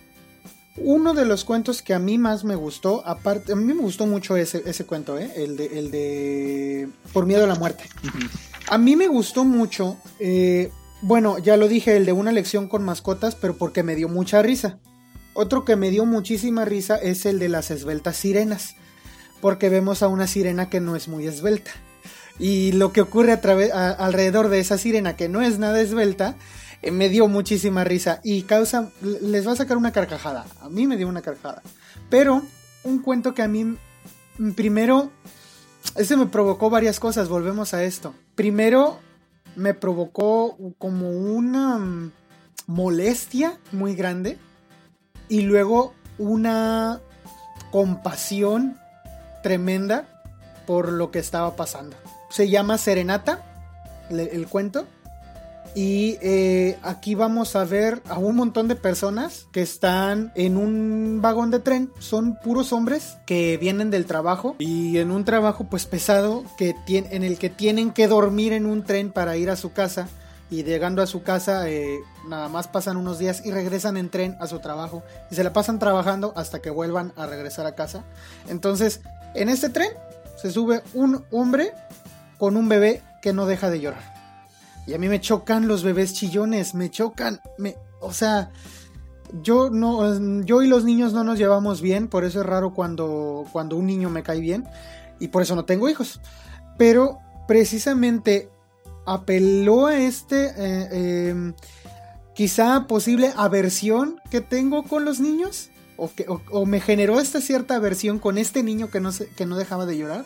Uno de los cuentos que a mí más me gustó, aparte, a mí me gustó mucho ese, ese cuento, ¿eh? el, de, el de Por miedo a la muerte. A mí me gustó mucho, eh, bueno, ya lo dije, el de una lección con mascotas, pero porque me dio mucha risa. Otro que me dio muchísima risa es el de las esbeltas sirenas, porque vemos a una sirena que no es muy esbelta. Y lo que ocurre alrededor de esa sirena que no es nada esbelta, eh, me dio muchísima risa y causa, les va a sacar una carcajada. A mí me dio una carcajada. Pero un cuento que a mí, mm, primero, ese me provocó varias cosas, volvemos a esto. Primero, me provocó como una mm, molestia muy grande y luego una compasión tremenda por lo que estaba pasando. Se llama Serenata, el, cuento. Y eh, aquí vamos a ver a un montón de personas que están en un vagón de tren. Son puros hombres que vienen del trabajo y en un trabajo pues pesado que en el que tienen que dormir en un tren para ir a su casa y llegando a su casa eh, nada más pasan unos días y regresan en tren a su trabajo y se la pasan trabajando hasta que vuelvan a regresar a casa. Entonces, en este tren se sube un hombre con un bebé que no deja de llorar. Y a mí me chocan los bebés chillones, me chocan, me, o sea, yo no yo y los niños no nos llevamos bien, por eso es raro cuando cuando un niño me cae bien y por eso no tengo hijos. Pero precisamente apeló a este eh, em, quizá posible aversión que tengo con los niños o, que, me generó esta cierta aversión con este niño que no, que no dejaba de llorar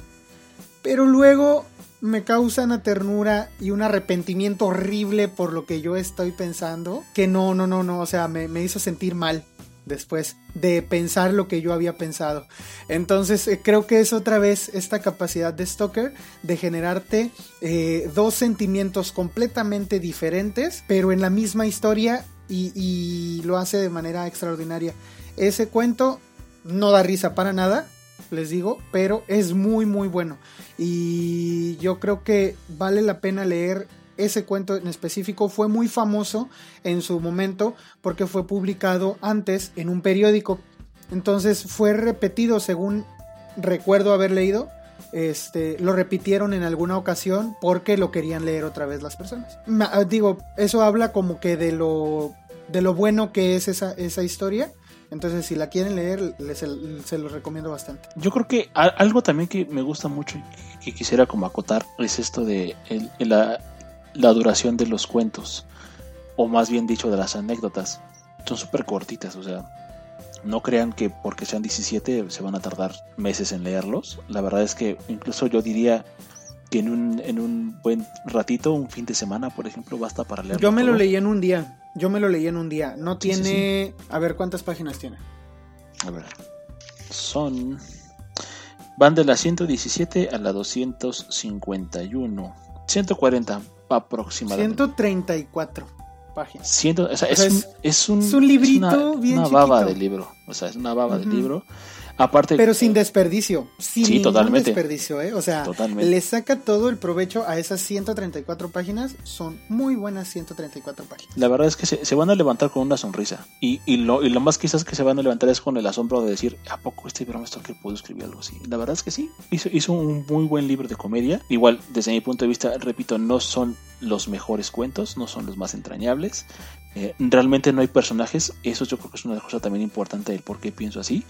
pero luego me causa una ternura y un arrepentimiento horrible por lo que yo estoy pensando que no no no no o sea me, me hizo sentir mal después de pensar lo que yo había pensado. Entonces eh, creo que es otra vez esta capacidad de Stoker de generarte eh, dos sentimientos completamente diferentes, pero en la misma historia y, lo hace de manera extraordinaria. Ese cuento no da risa para nada. les digo, pero es muy muy bueno. Y yo creo que vale la pena leer ese cuento en específico. Fue muy famoso en su momento porque fue publicado antes en un periódico. Entonces fue repetido según recuerdo haber leído. Este, lo repitieron en alguna ocasión porque lo querían leer otra vez las personas. Ma- Digo, eso habla como que de lo, de lo bueno que es esa, esa historia. Entonces, si la quieren leer, les, se los recomiendo bastante. Yo creo que a- algo también que me gusta mucho y que quisiera como acotar es esto de el- el- la, la duración de los cuentos, o más bien dicho de las anécdotas. Son súper cortitas, o sea, no crean que porque sean 17 se van a tardar meses en leerlos. La verdad es que incluso yo diría que en un, en un buen ratito, un fin de semana, por ejemplo, basta para leerlo. Yo me lo leí en un día. Yo me lo leí en un día. No Sí, sí, tiene. A ver, ¿cuántas páginas tiene? A ver. Son. Van de la 117 a la 251. 140 aproximadamente. 134 páginas. Ciento- o sea, es, O sea, un, es- es un- es un librito una, bien una baba chiquito. de libro. O sea, es una baba de Ujú. libro. Aparte, Pero sin desperdicio. Sin Sí, ningún totalmente. desperdicio, ¿eh? O sea, Totalmente. le saca todo el provecho a esas 134 páginas. Son muy buenas 134 páginas. la verdad es que se, se van a levantar con una sonrisa. Y, y, lo, y lo más quizás que se van a levantar es con el asombro de decir, ¿a poco este Bram Stoker pudo escribir algo así? La verdad es que sí. Hizo, hizo un muy buen libro de comedia. Igual, desde mi punto de vista, repito, no son los mejores cuentos, no son los más entrañables. Eh, realmente no hay personajes. Eso yo creo que es una cosa también importante del por qué pienso así.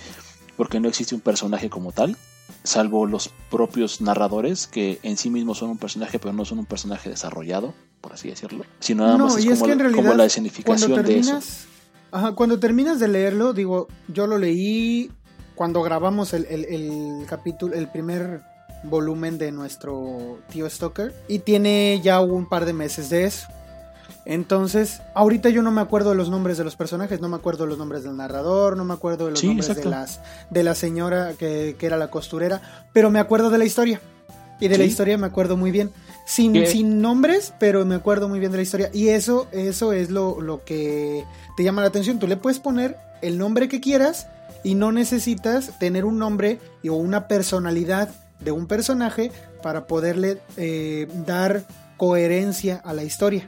Porque no existe un personaje como tal. Salvo los propios narradores, que en sí mismos son un personaje, pero no son un personaje desarrollado, por así decirlo. Sino nada No, más es, como, que en la- como realidad, la escenificación de eso. Ajá, cuando terminas de leerlo, digo, yo lo leí cuando grabamos el, el- el capítulo, el primer volumen de nuestro tío Stoker. Y tiene ya un par de meses de eso. Entonces, ahorita yo no me acuerdo de los nombres de los personajes, no me acuerdo de los nombres del narrador, no me acuerdo de los Sí, nombres de, las, de la señora que, que era la costurera, pero me acuerdo de la historia. Y de la historia me acuerdo muy bien. Sin, ¿Qué? sin nombres, pero me acuerdo muy bien de la historia. Y eso, eso es lo, lo que te llama la atención. Tú le puedes poner el nombre que quieras y no necesitas tener un nombre o una personalidad de un personaje para poderle eh, dar coherencia a la historia.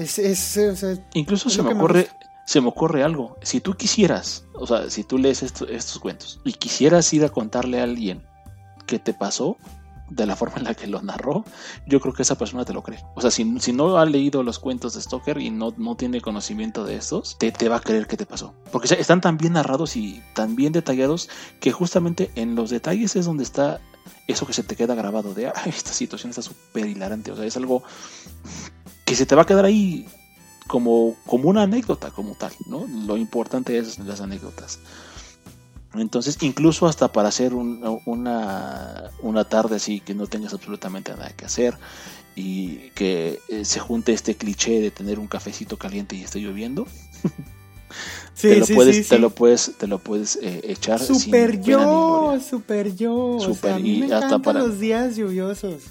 Es, es- Incluso se me que me ocurre, se me ocurre algo. Si tú quisieras, o sea, si tú lees esto- estos cuentos y quisieras ir a contarle a alguien qué te pasó de la (laughs) forma en la que lo narró, yo creo que esa persona te lo cree. O sea, si, si no ha leído los cuentos de Stoker y no, no tiene conocimiento de estos, te, te va a creer qué te pasó. Porque están tan bien narrados y tan bien detallados que justamente en los detalles es donde está eso que se te queda grabado de, "Ay, esta situación está súper hilarante. O sea, es algo que se te va a quedar ahí como, como una anécdota como tal, ¿no? Lo importante es las anécdotas. Entonces, incluso hasta para hacer un- una, una tarde así que no tengas absolutamente nada que hacer y que eh, se junte este cliché de tener un cafecito caliente y esté lloviendo, (laughs) te, lo puedes, te lo puedes, te lo puedes eh, echar. Super yo, super yo. o sea, a mí y me hasta para- los días lluviosos.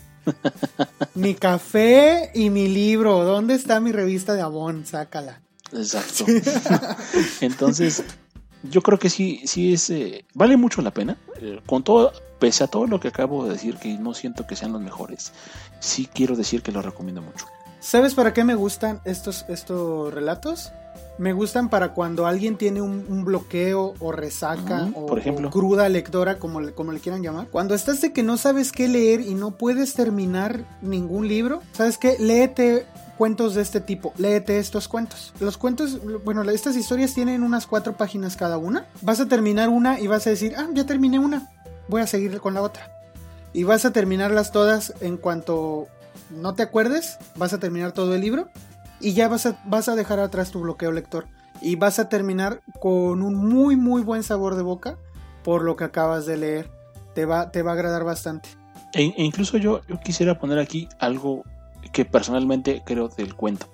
Mi café y mi libro. ¿Dónde está mi revista de Avon? Sácala. Exacto. (laughs) Entonces, yo creo que sí, sí es, eh, vale mucho la pena. Eh, con todo, pese a todo lo que acabo de decir, que no siento que sean los mejores, sí quiero decir que lo recomiendo mucho. ¿Sabes para qué me gustan estos, estos relatos? Me gustan para cuando alguien tiene un, un bloqueo o resaca o, por ejemplo. o cruda lectora, como le, como le quieran llamar. Cuando estás de que no sabes qué leer y no puedes terminar ningún libro, ¿sabes qué? Léete cuentos de este tipo, léete estos cuentos. Los cuentos, bueno, estas historias tienen unas cuatro páginas cada una. Vas a terminar una y vas a decir, ah, ya terminé una, voy a seguir con la otra. Y vas a terminarlas todas en cuanto no te acuerdes, vas a terminar todo el libro y ya vas a, vas a dejar atrás tu bloqueo lector. Y vas a terminar con un muy, muy buen sabor de boca por lo que acabas de leer. Te va, te va a agradar bastante. E, e incluso yo, yo quisiera poner aquí algo que personalmente creo del cuento.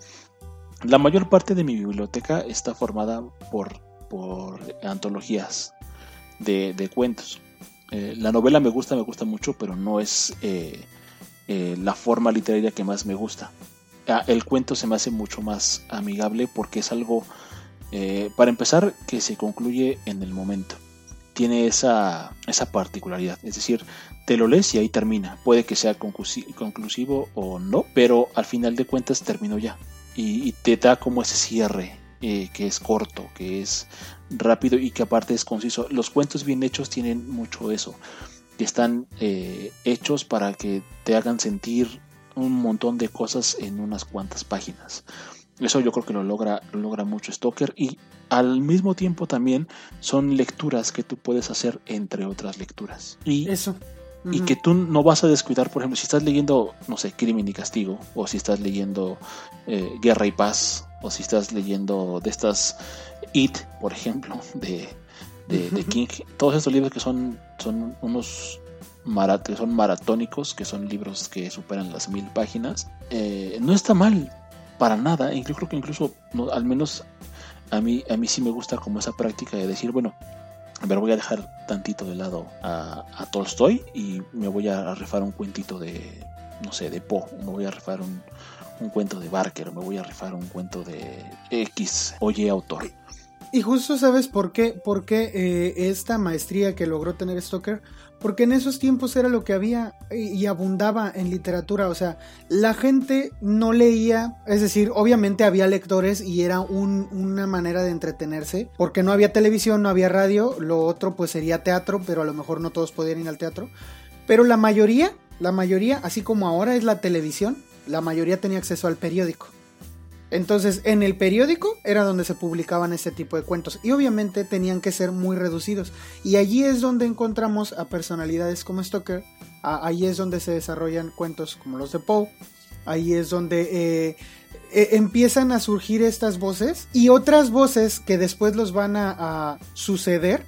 La mayor parte de mi biblioteca está formada por, por antologías de, de cuentos. Eh, la novela me gusta, me gusta mucho, pero no es eh, eh, la forma literaria que más me gusta. Ah, el cuento se me hace mucho más amigable porque es algo, eh, para empezar, que se concluye en el momento. tiene esa, esa particularidad. Es decir, te lo lees y ahí termina. Puede que sea conclusivo o no, pero al final de cuentas terminó ya. Y, te da como ese cierre eh, que es corto, que es rápido y que aparte es conciso. Los cuentos bien hechos tienen mucho eso, que están eh, hechos para que te hagan sentir un montón de cosas en unas cuantas páginas. Eso yo creo que lo logra, lo logra mucho Stoker y al mismo tiempo también son lecturas que tú puedes hacer entre otras lecturas. Y eso. Y que tú no vas a descuidar, por ejemplo, si estás leyendo, no sé, Crimen y Castigo, o si estás leyendo eh, Guerra y Paz, o si estás leyendo de estas It, por ejemplo, de, de, King, todos estos libros que son, son unos que son maratónicos, que son libros que superan las mil páginas, eh, no está mal para nada. Incluso creo que incluso, al menos a mí, a mí sí me gusta como esa práctica de decir, bueno, a ver, voy a dejar tantito de lado a, Tolstoy y me voy a rifar un cuentito de, no sé, de Poe, me voy a rifar un, cuento de Barker, me voy a rifar un cuento de X, oye autor. Y justo sabes por qué, por qué eh, esta maestría que logró tener Stoker porque en esos tiempos era lo que había y abundaba en literatura, o sea, la gente no leía, es decir, obviamente había lectores y era una manera de entretenerse, porque no había televisión, no había radio, lo otro pues sería teatro, pero a lo mejor no todos podían ir al teatro, pero la mayoría, la mayoría, así como ahora es la televisión, la mayoría tenía acceso al periódico. Entonces, en el periódico era donde se publicaban este tipo de cuentos y obviamente tenían que ser muy reducidos. Y allí es donde encontramos a personalidades como Stoker, ahí es donde se desarrollan cuentos como los de Poe, ahí es donde eh, eh, empiezan a surgir estas voces y otras voces que después los van a, suceder,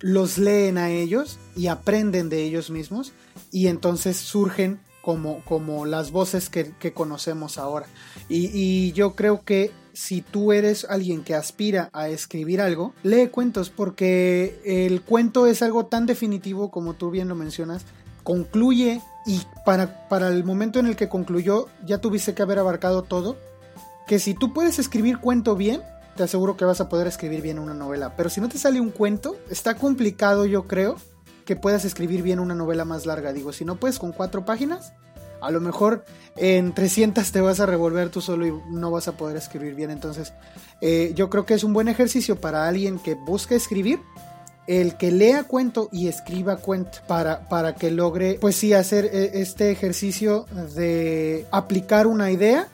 los leen a ellos y aprenden de ellos mismos y entonces surgen como, como las voces que, conocemos ahora. Y, yo creo que si tú eres alguien que aspira a escribir algo, lee cuentos porque el cuento es algo tan definitivo como tú bien lo mencionas, concluye y para, para el momento en el que concluyó ya tuviste que haber abarcado todo, que si tú puedes escribir cuento bien, te aseguro que vas a poder escribir bien una novela, pero si no te sale un cuento, está complicado yo creo que puedas escribir bien una novela más larga. Digo, si no puedes con cuatro páginas, a lo mejor en 300 te vas a revolver tú solo y no vas a poder escribir bien. Entonces, eh, yo creo que es un buen ejercicio para alguien que busca escribir. El que lea cuento y escriba cuento para, para que logre, pues sí, hacer eh, este ejercicio de aplicar una idea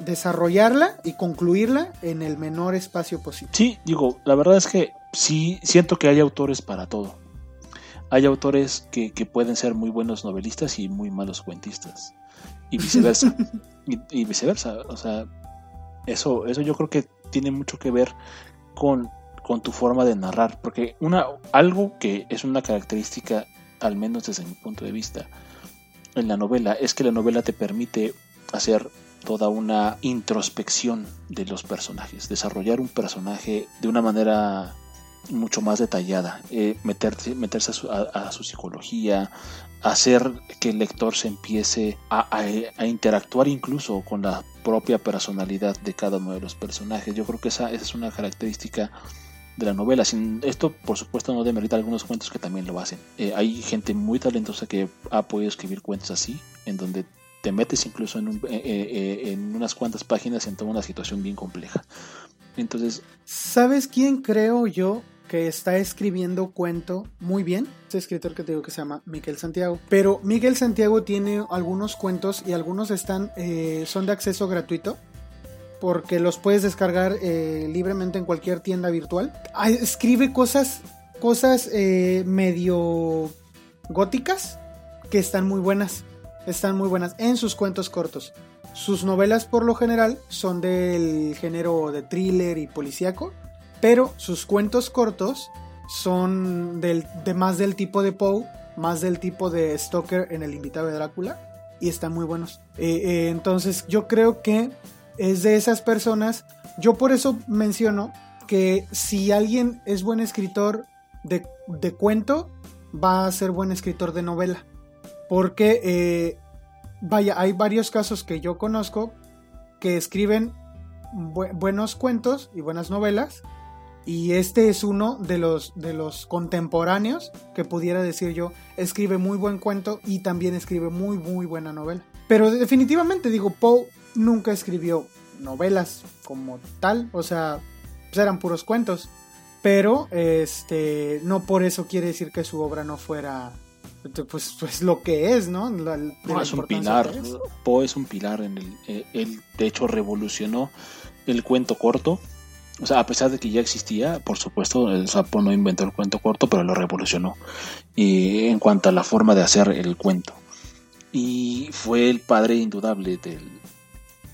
desarrollarla y concluirla en el menor espacio posible. Sí, digo, la verdad es que sí siento que hay autores para todo hay autores que, pueden ser muy buenos novelistas y muy malos cuentistas. Y viceversa. (laughs) y, viceversa. O sea, eso, eso yo creo que tiene mucho que ver con, con tu forma de narrar. Porque una, algo que es una característica, al menos desde mi punto de vista, en la novela, es que la novela te permite hacer toda una introspección de los personajes, desarrollar un personaje de una manera mucho más detallada, eh, meterse, meterse a su, psicología, hacer que el lector se empiece a, interactuar incluso con la propia personalidad de cada uno de los personajes. Yo creo que esa, es una característica de la novela. Sin esto, por supuesto, no demerita algunos cuentos que también lo hacen. Eh, hay gente muy talentosa que ha podido escribir cuentos así, en donde te metes incluso en, eh, en unas cuantas páginas en toda una situación bien compleja. Entonces, ¿sabes quién creo yo que está escribiendo cuento muy bien. Este escritor que te digo que se llama Miguel Santiago. Pero Miguel Santiago tiene algunos cuentos y algunos están eh, son de acceso gratuito porque los puedes descargar eh, libremente en cualquier tienda virtual. escribe cosas, cosas eh, medio góticas que están muy buenas. Están muy buenas en sus cuentos cortos. Sus novelas por lo general son del género de thriller y policíaco pero sus cuentos cortos son de más del tipo de Poe, más del tipo de Stoker en El invitado de Drácula, y están muy buenos. Eh, eh, entonces yo creo que es de esas personas, yo por eso menciono que si alguien es buen escritor de, cuento, va a ser buen escritor de novela. Porque, eh, vaya, hay varios casos que yo conozco que escriben buenos cuentos y buenas novelas, Y este es uno de los, de los contemporáneos que pudiera decir yo, escribe muy buen cuento y también escribe muy, muy buena novela. Pero definitivamente digo, Poe nunca escribió novelas como tal, o sea, pues eran puros cuentos. Pero este no por eso quiere decir que su obra no fuera pues, pues lo que es, ¿no? es un pilar. Poe es un pilar en el. Eh, él, de hecho, revolucionó el cuento corto. O sea, a pesar de que ya existía, por supuesto, el Sapo no inventó el cuento corto, pero lo revolucionó. Y en cuanto a la forma de hacer el cuento. Y fue el padre indudable del,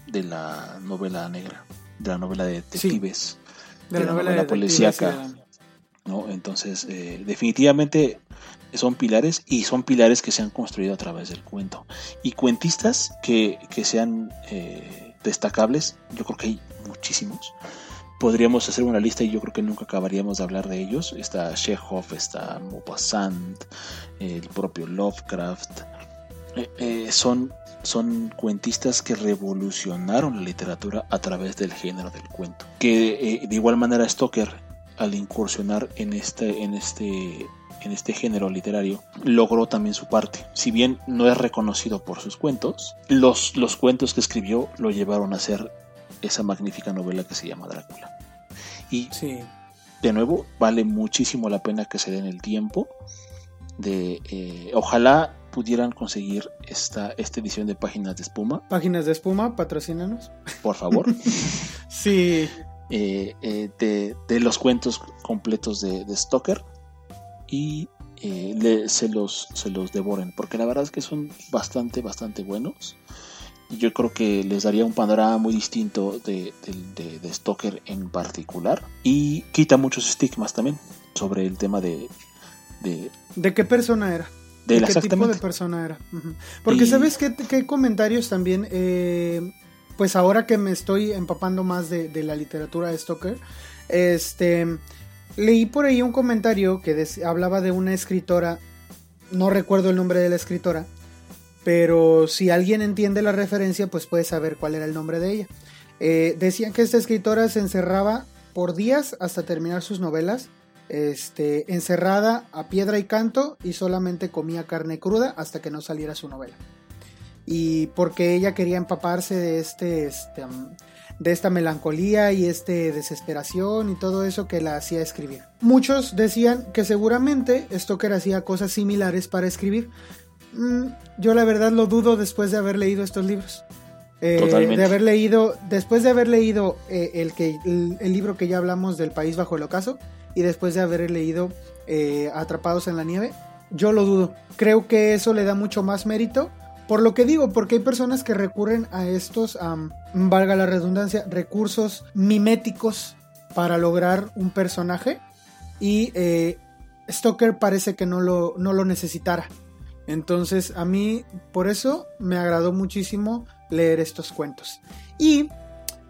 de la novela negra, de la novela de detectives, de, la, novela, policíaca. ¿no? Entonces, eh, definitivamente son pilares y son pilares que se han construido a través del cuento. Y cuentistas que, sean eh, destacables, yo creo que hay muchísimos. Podríamos hacer una lista y yo creo que nunca acabaríamos de hablar de ellos. Está Chekhov, está Maupassant, el propio Lovecraft. Eh, eh, son, son cuentistas que revolucionaron la literatura a través del género del cuento. Que de igual manera Stoker, al incursionar en este, en este en este género literario, logró también su parte. Si bien no es reconocido por sus cuentos, los, los cuentos que escribió lo llevaron a hacer esa magnífica novela que se llama Drácula. Y de nuevo, vale muchísimo la pena que se den el tiempo de... Eh, ojalá pudieran conseguir esta, esta edición de Páginas de Espuma. Páginas de Espuma, patrocínanos. Por favor. (laughs) sí. Eh, eh, de, de, los cuentos completos de, de Stoker y eh, se, los, se los devoren, porque la verdad es que son bastante, bastante buenos. Yo creo que les daría un panorama muy distinto de, de, de, Stoker en particular. Y quita muchos estigmas también sobre el tema de... ¿De, ¿De qué persona era? De, qué tipo de persona era? Porque sabes qué, qué, comentarios también... Eh, pues ahora que me estoy empapando más de, de la literatura de Stoker, este Leí por ahí un comentario que hablaba de una escritora, no recuerdo el nombre de la escritora, pero si alguien entiende la referencia, pues puede saber cuál era el nombre de ella. Eh, decían que esta escritora se encerraba por días hasta terminar sus novelas, este, encerrada a piedra y canto y solamente comía carne cruda hasta que no saliera su novela. Y porque ella quería empaparse de este, este de esta melancolía y este desesperación y todo eso que la hacía escribir. Muchos decían que seguramente Stoker hacía cosas similares para escribir. Mm, yo la verdad lo dudo después de haber leído estos libros. Eh, de haber leído, después de haber leído eh, el, que, el, libro que ya hablamos del País bajo el ocaso y después de haber leído eh, Atrapados en la nieve, yo lo dudo. Creo que eso le da mucho más mérito por lo que digo, porque hay personas que recurren a estos, valga la redundancia, recursos miméticos para lograr un personaje y eh, Stoker parece que no lo, no lo necesitara. Entonces a mí por eso me agradó muchísimo leer estos cuentos. Y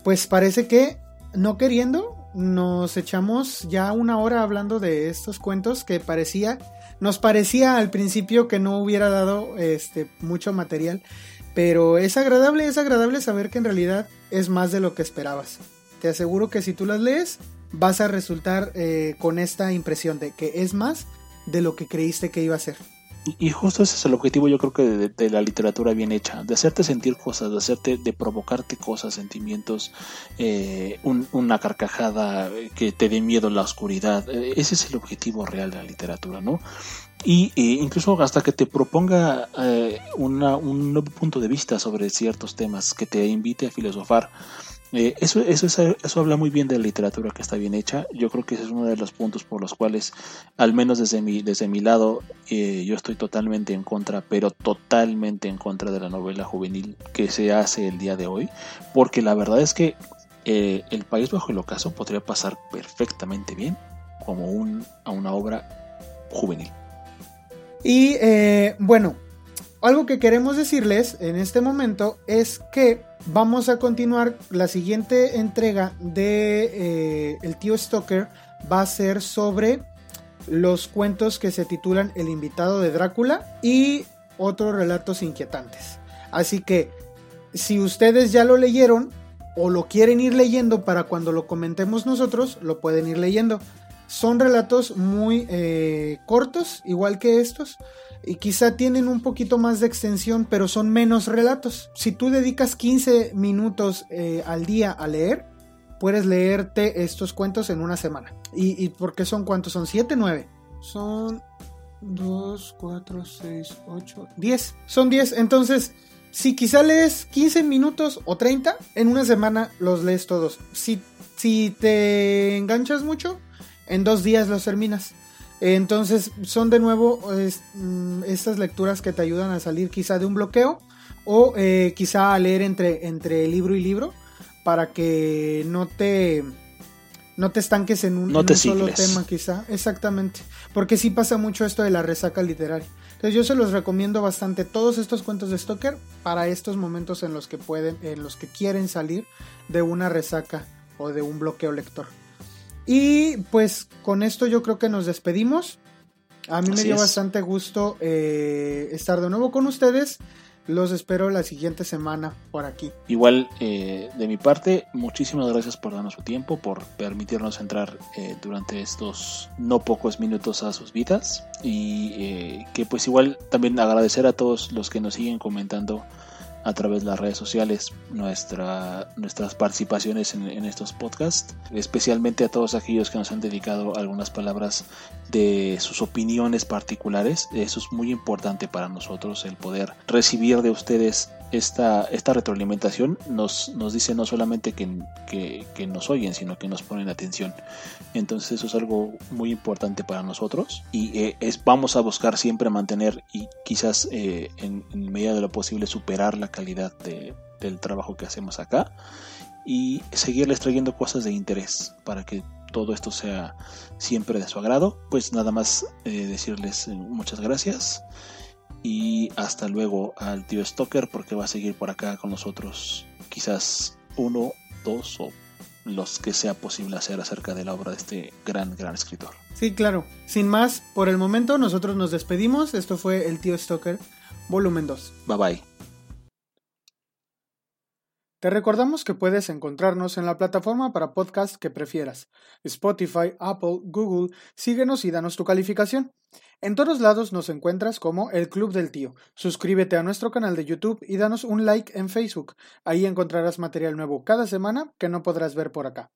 pues parece que no queriendo nos echamos ya una hora hablando de estos cuentos que parecía nos parecía al principio que no hubiera dado este, mucho material, pero es agradable, es agradable saber que en realidad es más de lo que esperabas. Te aseguro que si tú las lees, vas a resultar eh, con esta impresión de que es más de lo que creíste que iba a ser. Y, justo ese es el objetivo, yo creo que de, la literatura bien hecha, de hacerte sentir cosas, de hacerte, de provocarte cosas, sentimientos, eh, una carcajada que te dé miedo en la oscuridad. Eh, ese es el objetivo real de la literatura, ¿no? Y eh, incluso hasta que te proponga un nuevo punto de vista sobre ciertos temas, que te invite a filosofar. Eh, eso, eso, eso, habla muy bien de la literatura que está bien hecha. Yo creo que ese es uno de los puntos por los cuales, al menos desde mi, desde mi lado, eh, yo estoy totalmente en contra, pero totalmente en contra de la novela juvenil que se hace el día de hoy. Porque la verdad es que eh, El País Bajo el Ocaso podría pasar perfectamente bien como un, a una obra juvenil. Y bueno, algo que queremos decirles en este momento es que vamos a continuar la siguiente entrega de eh, El tío Stoker va a ser sobre los cuentos que se titulan El invitado de Drácula y otros relatos inquietantes. Así que si ustedes ya lo leyeron, o lo quieren ir leyendo para cuando lo comentemos nosotros, lo pueden ir leyendo. Son relatos muy eh, cortos, igual que estos, y quizá tienen un poquito más de extensión, pero son menos relatos. Si tú dedicas 15 minutos eh, al día a leer, puedes leerte estos cuentos en una semana. ¿Y, y por qué son cuántos? Son 7, 9. Son 2, 4, 6, 8, 10. Son 10. Entonces, si quizá lees 15 minutos o 30, en una semana los lees todos. Si, si te enganchas mucho, en dos días los terminas. Entonces son de nuevo mm, estas lecturas que te ayudan a salir quizá de un bloqueo o eh, quizá a leer entre, entre libro y libro para que no te no te estanques en un, solo tema quizá. Exactamente. Porque sí pasa mucho esto de la resaca literaria. Entonces yo se los recomiendo bastante todos estos cuentos de Stoker para estos momentos en los que pueden en los que quieren salir de una resaca o de un bloqueo lector y pues con esto yo creo que nos despedimos. A mí me dio bastante gusto eh, estar de nuevo con ustedes. Los espero la siguiente semana por aquí. Igual, eh, de mi parte, muchísimas gracias por darnos su tiempo, por permitirnos entrar eh, durante estos no pocos minutos a sus vidas. Y que pues igual también agradecer a todos los que nos siguen comentando a través de las redes sociales nuestra, nuestras participaciones en, en, estos podcasts, especialmente a todos aquellos que nos han dedicado algunas palabras de sus opiniones particulares. Eso es muy importante para nosotros, el poder recibir de ustedes esta, esta retroalimentación nos, nos dice no solamente que, que, nos oyen, sino que nos ponen atención. Entonces eso es algo muy importante para nosotros y eh, es, vamos a buscar siempre mantener y quizás eh, en, en, medida de lo posible superar la calidad de, del trabajo que hacemos acá y seguirles trayendo cosas de interés para que todo esto sea siempre de su agrado. Pues nada más eh, decirles muchas gracias y hasta luego al tío Stoker porque va a seguir por acá con nosotros quizás uno, dos o los que sea posible hacer acerca de la obra de este gran, gran escritor. Sí, claro. Sin más, por el momento nosotros nos despedimos. Esto fue El tío Stoker, volumen 2. Bye bye. Te recordamos que puedes encontrarnos en la plataforma para podcast que prefieras, Spotify, Apple, Google, síguenos y danos tu calificación. En todos lados nos encuentras como El Club del Tío. Suscríbete a nuestro canal de YouTube y danos un like en Facebook. Ahí encontrarás material nuevo cada semana que no podrás ver por acá.